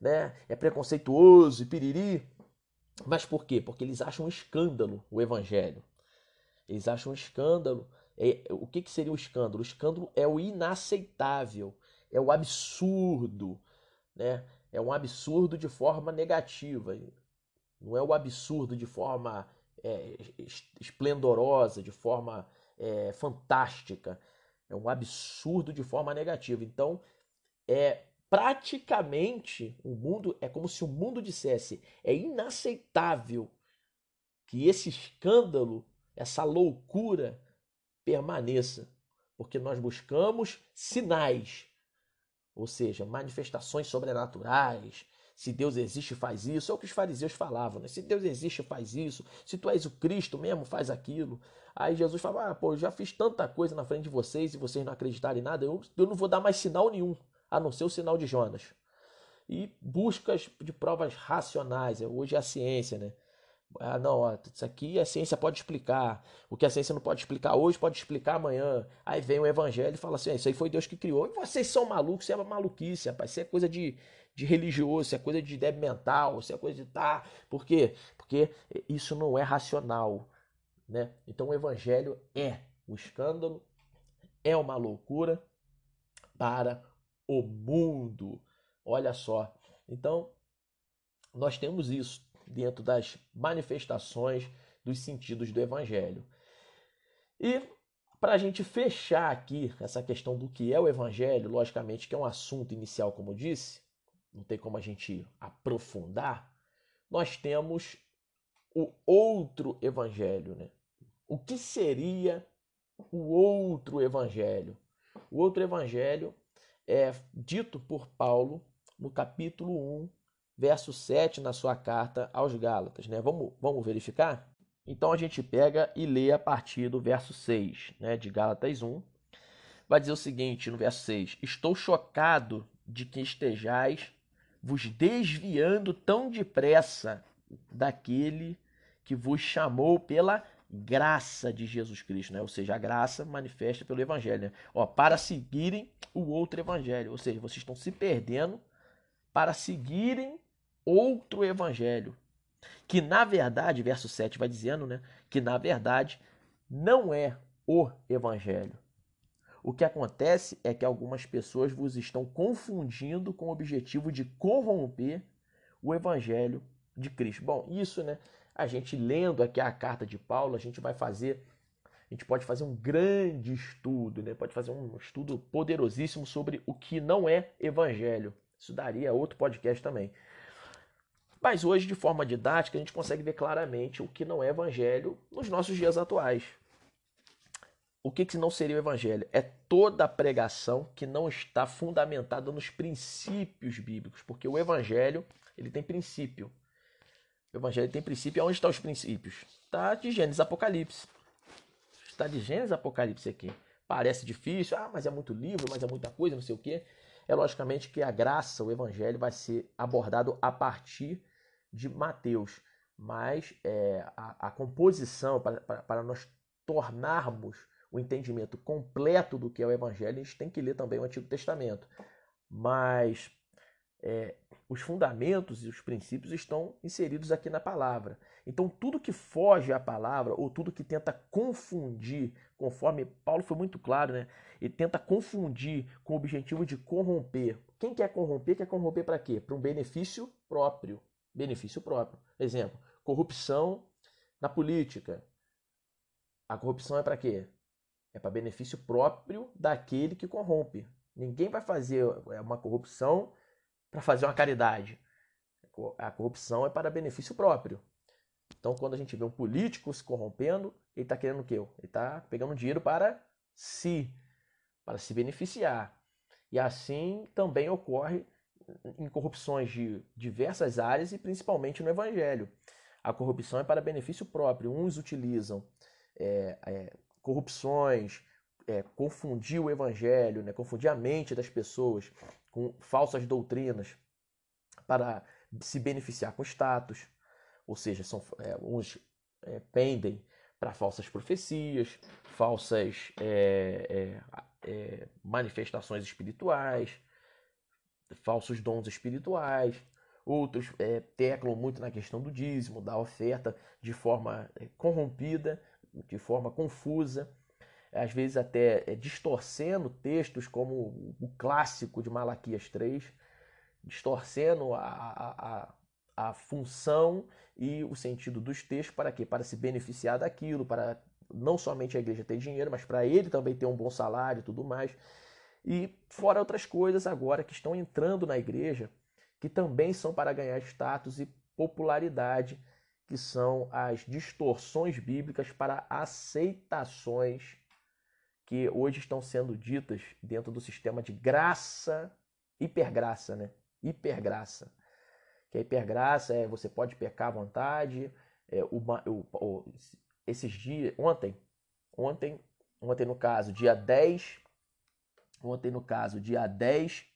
né? É preconceituoso e piriri. Mas por quê? Porque eles acham um escândalo o evangelho. Eles acham um escândalo. É, o que, que seria o escândalo? O escândalo é o inaceitável, é o absurdo, né? É um absurdo de forma negativa. Não é o absurdo de forma é, esplendorosa, de forma é, fantástica. É um absurdo de forma negativa. Então, é praticamente o mundo é como se o mundo dissesse: é inaceitável que esse escândalo, essa loucura permaneça, porque nós buscamos sinais, ou seja, manifestações sobrenaturais, se Deus existe, faz isso. É o que os fariseus falavam, né? Se Deus existe, faz isso. Se tu és o Cristo mesmo, faz aquilo. Aí Jesus falava: Ah, pô, eu já fiz tanta coisa na frente de vocês e vocês não acreditarem em nada, eu, eu não vou dar mais sinal nenhum, a não ser o sinal de Jonas. E buscas de provas racionais. É, hoje é a ciência, né? Ah, não, ó, isso aqui a ciência pode explicar. O que a ciência não pode explicar hoje, pode explicar amanhã. Aí vem o evangelho e fala assim: ah, Isso aí foi Deus que criou. E vocês são malucos, isso é maluquice, rapaz. Isso é coisa de, de religioso, isso é coisa de débil mental, isso é coisa de tá. Por quê? Porque isso não é racional. Né? Então o evangelho é um escândalo, é uma loucura para o mundo. Olha só. Então, nós temos isso dentro das manifestações dos sentidos do evangelho. E para a gente fechar aqui essa questão do que é o evangelho, logicamente que é um assunto inicial, como eu disse, não tem como a gente aprofundar, nós temos o outro evangelho, né? O que seria o outro evangelho? O outro evangelho é dito por Paulo no capítulo 1, verso 7 na sua carta aos Gálatas, né? Vamos, vamos verificar? Então a gente pega e lê a partir do verso 6, né, de Gálatas 1. Vai dizer o seguinte no verso 6: Estou chocado de que estejais vos desviando tão depressa daquele que vos chamou pela graça de Jesus Cristo, né? Ou seja, a graça manifesta pelo evangelho, né? Ó, para seguirem o outro evangelho, ou seja, vocês estão se perdendo para seguirem outro evangelho, que na verdade, verso 7 vai dizendo, né, que na verdade não é o evangelho. O que acontece é que algumas pessoas vos estão confundindo com o objetivo de corromper o evangelho de Cristo. Bom, isso, né? A gente lendo aqui a carta de Paulo, a gente vai fazer, a gente pode fazer um grande estudo, né? Pode fazer um estudo poderosíssimo sobre o que não é evangelho. Isso daria outro podcast também. Mas hoje, de forma didática, a gente consegue ver claramente o que não é evangelho nos nossos dias atuais. o que, que não seria o evangelho? É toda a pregação que não está fundamentada nos princípios bíblicos, porque o evangelho ele tem princípio. O evangelho tem princípio. Onde estão os princípios? Está de Gênesis Apocalipse. Está de Gênesis Apocalipse aqui. Parece difícil, ah, mas é muito livro, mas é muita coisa, não sei o quê. É logicamente que a graça, o evangelho, vai ser abordado a partir de Mateus. Mas é, a, a, composição, para, nós tornarmos o entendimento completo do que é o Evangelho, a gente tem que ler também o Antigo Testamento. Mas é, os fundamentos e os princípios estão inseridos aqui na palavra. Então, tudo que foge à palavra, ou tudo que tenta confundir, conforme Paulo foi muito claro, né? E tenta confundir com o objetivo de corromper. Quem quer corromper, quer corromper para quê? Para um benefício próprio. Benefício próprio. Exemplo, corrupção na política. A corrupção é para quê? É para benefício próprio daquele que corrompe. Ninguém vai fazer é, uma corrupção para fazer uma caridade. A corrupção é para benefício próprio. Então, quando a gente vê um político se corrompendo, ele está querendo o quê? Ele está pegando dinheiro para si, para se beneficiar. E assim também ocorre em corrupções de diversas áreas e principalmente no Evangelho. A corrupção é para benefício próprio. Uns utilizam é, é, corrupções, é, confundir o Evangelho, né, confundir a mente das pessoas com falsas doutrinas para se beneficiar com status, ou seja, são, é, uns é, pendem para falsas profecias, falsas é, manifestações espirituais, falsos dons espirituais. Outros é, teclam muito na questão do dízimo, da oferta, de forma corrompida, de forma confusa às vezes até é, distorcendo textos como o clássico de Malaquias 3, distorcendo a, a, a, a função e o sentido dos textos para quê? Para se beneficiar daquilo, para não somente a igreja ter dinheiro, mas para ele também ter um bom salário e tudo mais. E fora outras coisas agora que estão entrando na igreja, que também são para ganhar status e popularidade, que são as distorções bíblicas para aceitações que hoje estão sendo ditas dentro do sistema de graça, hipergraça, né? Hipergraça. Que a hipergraça é você pode pecar à vontade. É, uma, o, esses dias, ontem, ontem, ontem no caso, dia 10, ontem no caso, dia 10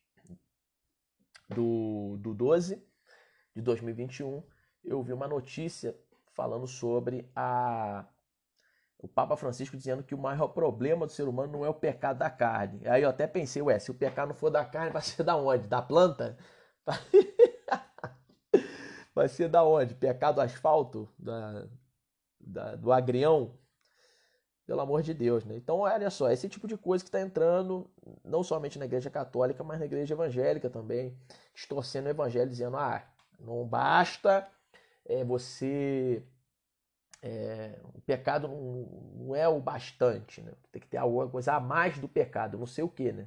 do, do 12 de 2021, eu vi uma notícia falando sobre a o Papa Francisco dizendo que o maior problema do ser humano não é o pecado da carne. Aí eu até pensei, ué, se o pecado não for da carne, vai ser da onde? Da planta? Vai ser da onde? Pecado do asfalto? Da, da, do agrião? Pelo amor de Deus, né? Então, olha só, esse tipo de coisa que está entrando, não somente na igreja católica, mas na igreja evangélica também, distorcendo o evangelho, dizendo, ah, não basta é, você é, o pecado não, não, é o bastante, né? Tem que ter alguma coisa a mais do pecado, não sei o que, né?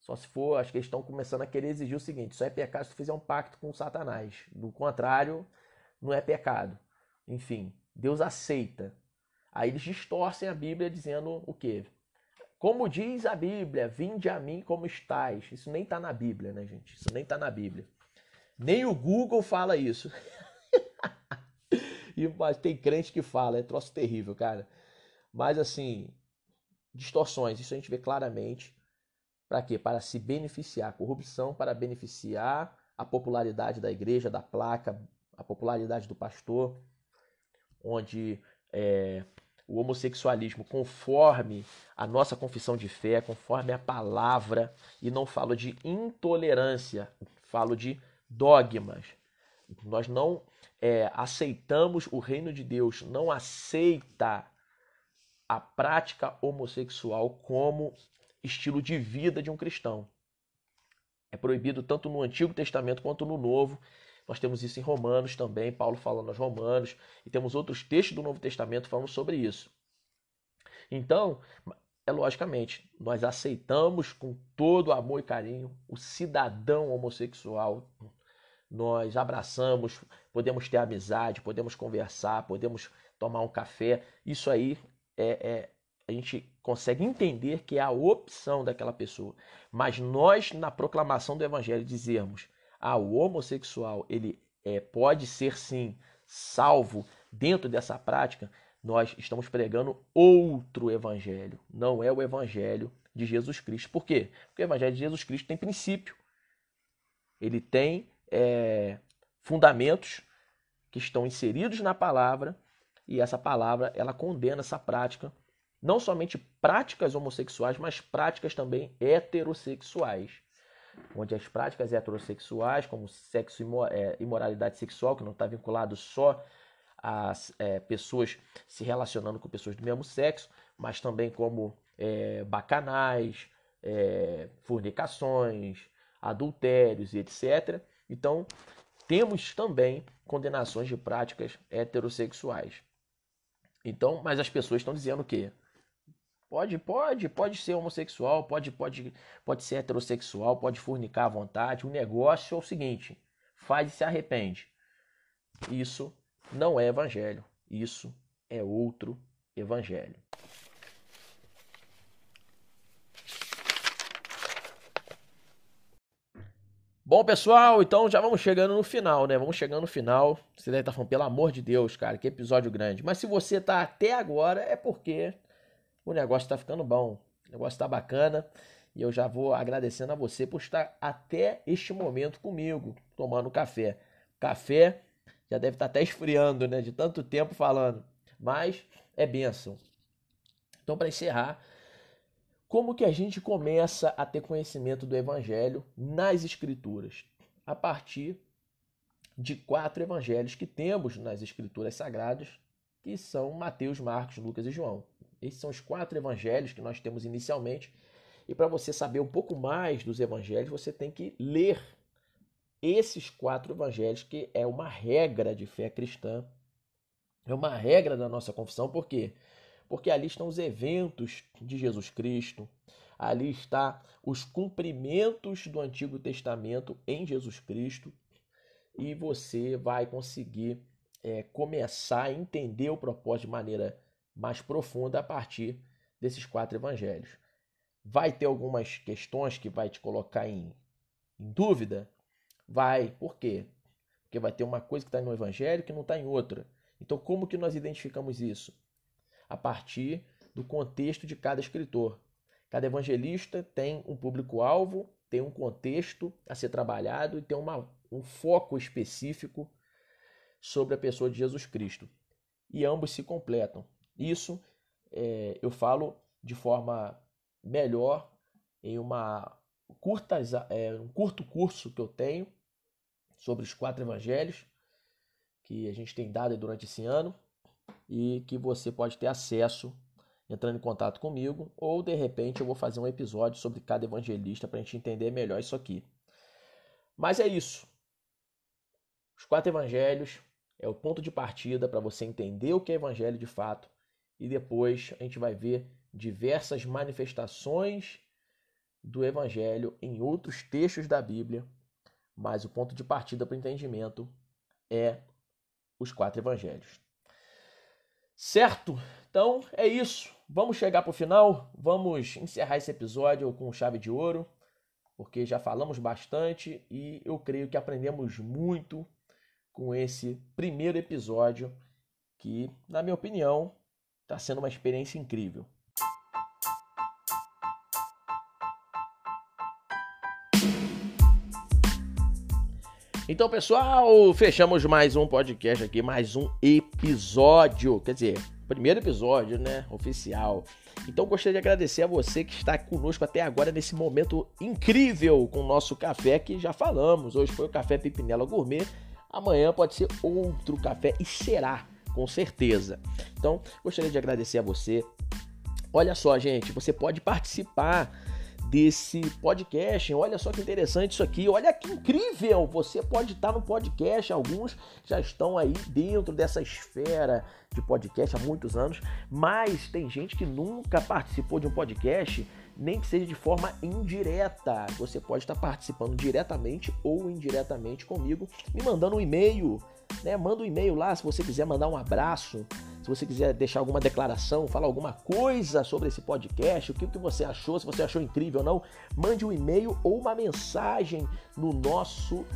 Só se for, acho que eles estão começando a querer exigir o seguinte: só é pecado se tu fizer um pacto com Satanás. Do contrário, não é pecado. Enfim, Deus aceita. Aí eles distorcem a Bíblia dizendo o quê? Como diz a Bíblia, vinde a mim como estáis. Isso nem está na Bíblia, né, gente? Isso nem está na Bíblia. Nem o Google fala isso. E, mas tem crente que fala, é troço terrível, cara. Mas assim, distorções, isso a gente vê claramente. Para quê? Para se beneficiar. Corrupção para beneficiar a popularidade da igreja, da placa, a popularidade do pastor, onde é, o homossexualismo, conforme a nossa confissão de fé, conforme a palavra, e não falo de intolerância, falo de dogmas. Nós não é, aceitamos o reino de Deus, não aceita a prática homossexual como estilo de vida de um cristão. É proibido tanto no Antigo Testamento quanto no Novo. Nós temos isso em Romanos também, Paulo falando aos Romanos, e temos outros textos do Novo Testamento falando sobre isso. Então, é logicamente, nós aceitamos com todo amor e carinho o cidadão homossexual, nós abraçamos, podemos ter amizade, podemos conversar, podemos tomar um café. Isso aí é, é, a gente consegue entender que é a opção daquela pessoa. Mas nós, na proclamação do evangelho, dizermos: ah, o homossexual ele é, pode ser sim salvo dentro dessa prática, nós estamos pregando outro evangelho, não é o evangelho de Jesus Cristo. Por quê? Porque o evangelho de Jesus Cristo tem princípio, ele tem é, fundamentos que estão inseridos na palavra e essa palavra ela condena essa prática, não somente práticas homossexuais, mas práticas também heterossexuais onde as práticas heterossexuais, como sexo e é, imoralidade sexual, que não está vinculado só às é, pessoas se relacionando com pessoas do mesmo sexo, mas também como é, bacanais, é, fornicações, adultérios e etc. Então, temos também condenações de práticas heterossexuais. Então, mas as pessoas estão dizendo o quê? Pode, pode, pode ser homossexual, pode, pode, pode ser heterossexual, pode fornicar à vontade. O negócio é o seguinte: faz e se arrepende. Isso não é evangelho. Isso é outro evangelho. Bom, pessoal, então já vamos chegando no final, né? Vamos chegando no final. Você deve estar falando, pelo amor de Deus, cara, que episódio grande. Mas se você está até agora, é porque o negócio está ficando bom, o negócio está bacana. E eu já vou agradecendo a você por estar até este momento comigo, tomando café. Café já deve estar até esfriando, né? De tanto tempo falando. Mas é bênção. Então, para encerrar, como que a gente começa a ter conhecimento do Evangelho nas Escrituras? A partir de quatro evangelhos que temos nas Escrituras Sagradas, que são Mateus, Marcos, Lucas e João. Esses são os quatro evangelhos que nós temos inicialmente. E para você saber um pouco mais dos evangelhos, você tem que ler esses quatro evangelhos, que é uma regra de fé cristã. É uma regra da nossa confissão, por quê? Porque ali estão os eventos de Jesus Cristo, ali está os cumprimentos do Antigo Testamento em Jesus Cristo, e você vai conseguir é, começar a entender o propósito de maneira mais profunda a partir desses quatro evangelhos. Vai ter algumas questões que vai te colocar em, em dúvida? Vai. Por quê? Porque vai ter uma coisa que está no evangelho que não está em outra. Então, como que nós identificamos isso? A partir do contexto de cada escritor. Cada evangelista tem um público-alvo, tem um contexto a ser trabalhado e tem uma, um foco específico sobre a pessoa de Jesus Cristo. E ambos se completam. Isso é, eu falo de forma melhor em uma curta, é, um curto curso que eu tenho sobre os quatro evangelhos que a gente tem dado durante esse ano e que você pode ter acesso entrando em contato comigo ou de repente eu vou fazer um episódio sobre cada evangelista para a gente entender melhor isso aqui. Mas é isso. Os quatro evangelhos é o ponto de partida para você entender o que é evangelho de fato e depois a gente vai ver diversas manifestações do Evangelho em outros textos da Bíblia, mas o ponto de partida para o entendimento é os quatro Evangelhos. Certo? Então é isso. Vamos chegar para o final. Vamos encerrar esse episódio com chave de ouro, porque já falamos bastante e eu creio que aprendemos muito com esse primeiro episódio, que, na minha opinião, Está sendo uma experiência incrível. Então, pessoal, fechamos mais um podcast aqui, mais um episódio. Quer dizer, primeiro episódio, né? Oficial. Então, gostaria de agradecer a você que está conosco até agora nesse momento incrível com o nosso café que já falamos. Hoje foi o Café Pipinela Gourmet. Amanhã pode ser outro café e será com certeza. Então, gostaria de agradecer a você. Olha só, gente, você pode participar desse podcast. Olha só que interessante isso aqui. Olha que incrível! Você pode estar no podcast. Alguns já estão aí dentro dessa esfera de podcast há muitos anos, mas tem gente que nunca participou de um podcast, nem que seja de forma indireta. Você pode estar participando diretamente ou indiretamente comigo, me mandando um e-mail né? Manda um e-mail lá se você quiser mandar um abraço, você quiser deixar alguma declaração, falar alguma coisa sobre esse podcast, o que, que você achou, se você achou incrível ou não, mande um e-mail ou uma mensagem no nosso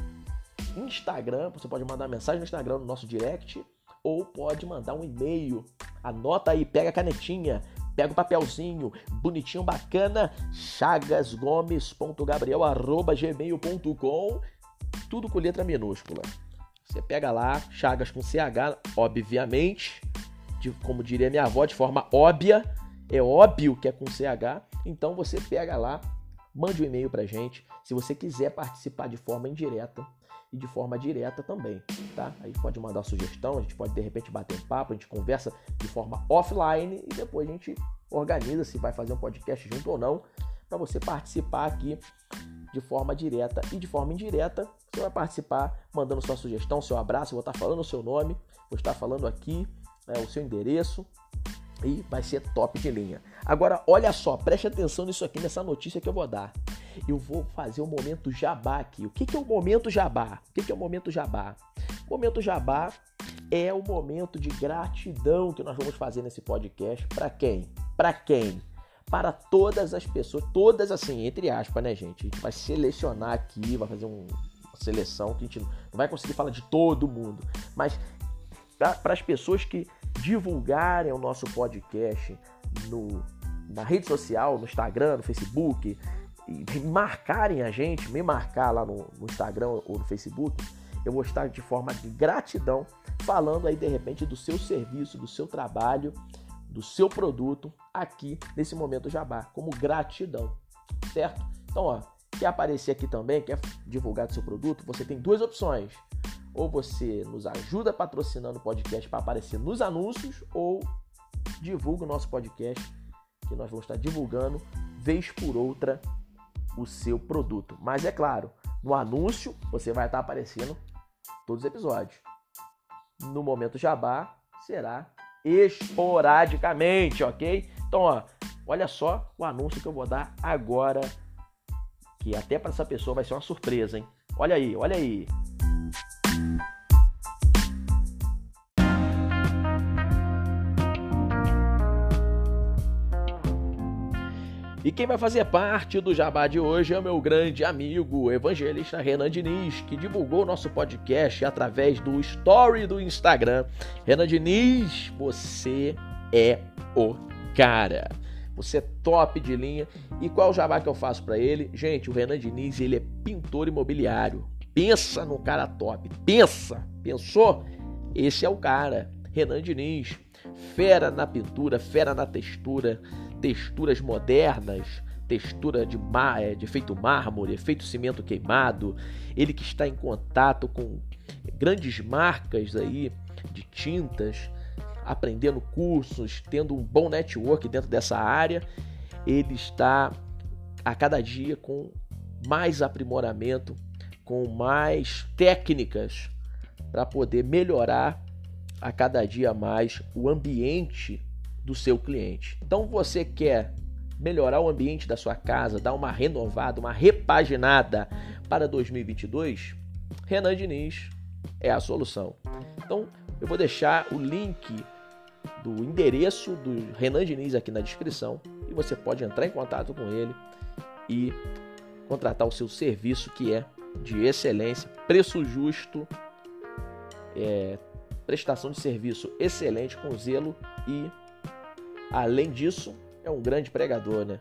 Instagram. Você pode mandar mensagem no Instagram, no nosso direct, ou pode mandar um e-mail. Anota aí, pega a canetinha, pega o papelzinho, bonitinho, bacana, chagasgomes.gabriel.gmail.com, tudo com letra minúscula. Você pega lá, Chagas com CH, obviamente, de, como diria minha avó, de forma óbvia, é óbvio que é com CH, então você pega lá, mande um e-mail pra gente, se você quiser participar de forma indireta, e de forma direta também, tá? Aí pode mandar sugestão, a gente pode de repente bater um papo, a gente conversa de forma offline e depois a gente organiza se vai fazer um podcast junto ou não, para você participar aqui de forma direta e de forma indireta. Você vai participar mandando sua sugestão, seu abraço, eu vou estar falando o seu nome, vou estar falando aqui né, o seu endereço e vai ser top de linha. Agora, olha só, preste atenção nisso aqui, nessa notícia que eu vou dar. Eu vou fazer o momento jabá aqui. O que, que é o momento jabá? O que, que é o momento jabá? O momento jabá é o momento de gratidão que nós vamos fazer nesse podcast. Para quem? Para quem? Para todas as pessoas, todas assim, entre aspas, né, gente? A gente vai selecionar aqui, vai fazer um, uma seleção que a gente não vai conseguir falar de todo mundo, mas para as pessoas que divulgarem o nosso podcast no, na rede social, no Instagram, no Facebook, e marcarem a gente, me marcar lá no, no Instagram ou no Facebook, eu vou estar de forma de gratidão falando aí de repente do seu serviço, do seu trabalho, do seu produto aqui nesse momento jabá, como gratidão, certo? Então, ó, quer aparecer aqui também, quer divulgar seu produto, você tem duas opções. Ou você nos ajuda patrocinando o podcast para aparecer nos anúncios, ou divulga o nosso podcast, que nós vamos estar divulgando vez por outra o seu produto. Mas é claro, no anúncio você vai estar aparecendo todos os episódios. No momento jabá será esporadicamente, ok? Então, ó, olha só o anúncio que eu vou dar agora, que até para essa pessoa vai ser uma surpresa, hein? Olha aí, olha aí. E quem vai fazer parte do Jabá de hoje é o meu grande amigo, evangelista Renan Diniz, que divulgou nosso podcast através do story do Instagram. Renan Diniz, você é o cara. Você é top de linha. E qual jabá que eu faço para ele? Gente, o Renan Diniz, ele é pintor imobiliário. Pensa no cara top. Pensa. Pensou? Esse é o cara. Renan Diniz. Fera na pintura, fera na textura texturas modernas, textura de, mar, é, de efeito mármore, efeito cimento queimado, ele que está em contato com grandes marcas aí de tintas, aprendendo cursos, tendo um bom network dentro dessa área, ele está a cada dia com mais aprimoramento, com mais técnicas para poder melhorar a cada dia mais o ambiente do seu cliente. Então você quer melhorar o ambiente da sua casa, dar uma renovada, uma repaginada para 2022? Renan Diniz é a solução. Então eu vou deixar o link do endereço do Renan Diniz aqui na descrição e você pode entrar em contato com ele e contratar o seu serviço que é de excelência, preço justo, é, prestação de serviço excelente com zelo e Além disso, é um grande pregador, né?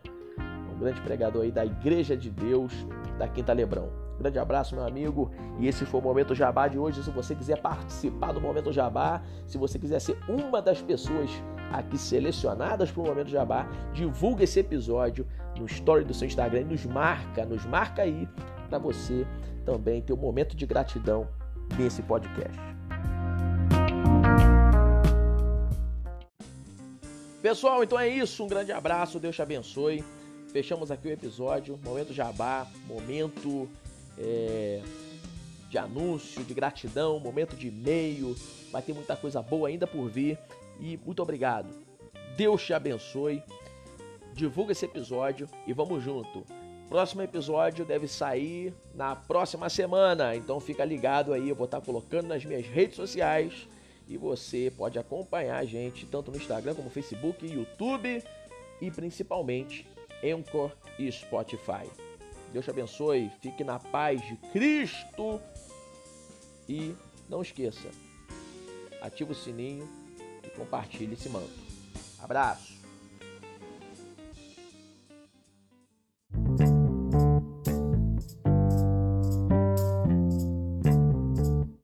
Um grande pregador aí da Igreja de Deus da Quinta Lebrão. Grande abraço, meu amigo. E esse foi o Momento Jabá de hoje. Se você quiser participar do Momento Jabá, se você quiser ser uma das pessoas aqui selecionadas para o Momento Jabá, divulga esse episódio no story do seu Instagram e nos marca, nos marca aí para você também ter um momento de gratidão nesse podcast. Pessoal, então é isso. Um grande abraço, Deus te abençoe. Fechamos aqui o episódio. Momento jabá, momento é, de anúncio, de gratidão, momento de e-mail. Vai ter muita coisa boa ainda por vir. E muito obrigado. Deus te abençoe. Divulga esse episódio e vamos junto. Próximo episódio deve sair na próxima semana, então fica ligado aí, eu vou estar colocando nas minhas redes sociais e você pode acompanhar a gente tanto no Instagram como no Facebook, YouTube e principalmente Anchor e Spotify. Deus te abençoe, fique na paz de Cristo e não esqueça, ative o sininho e compartilhe esse manto. Abraço!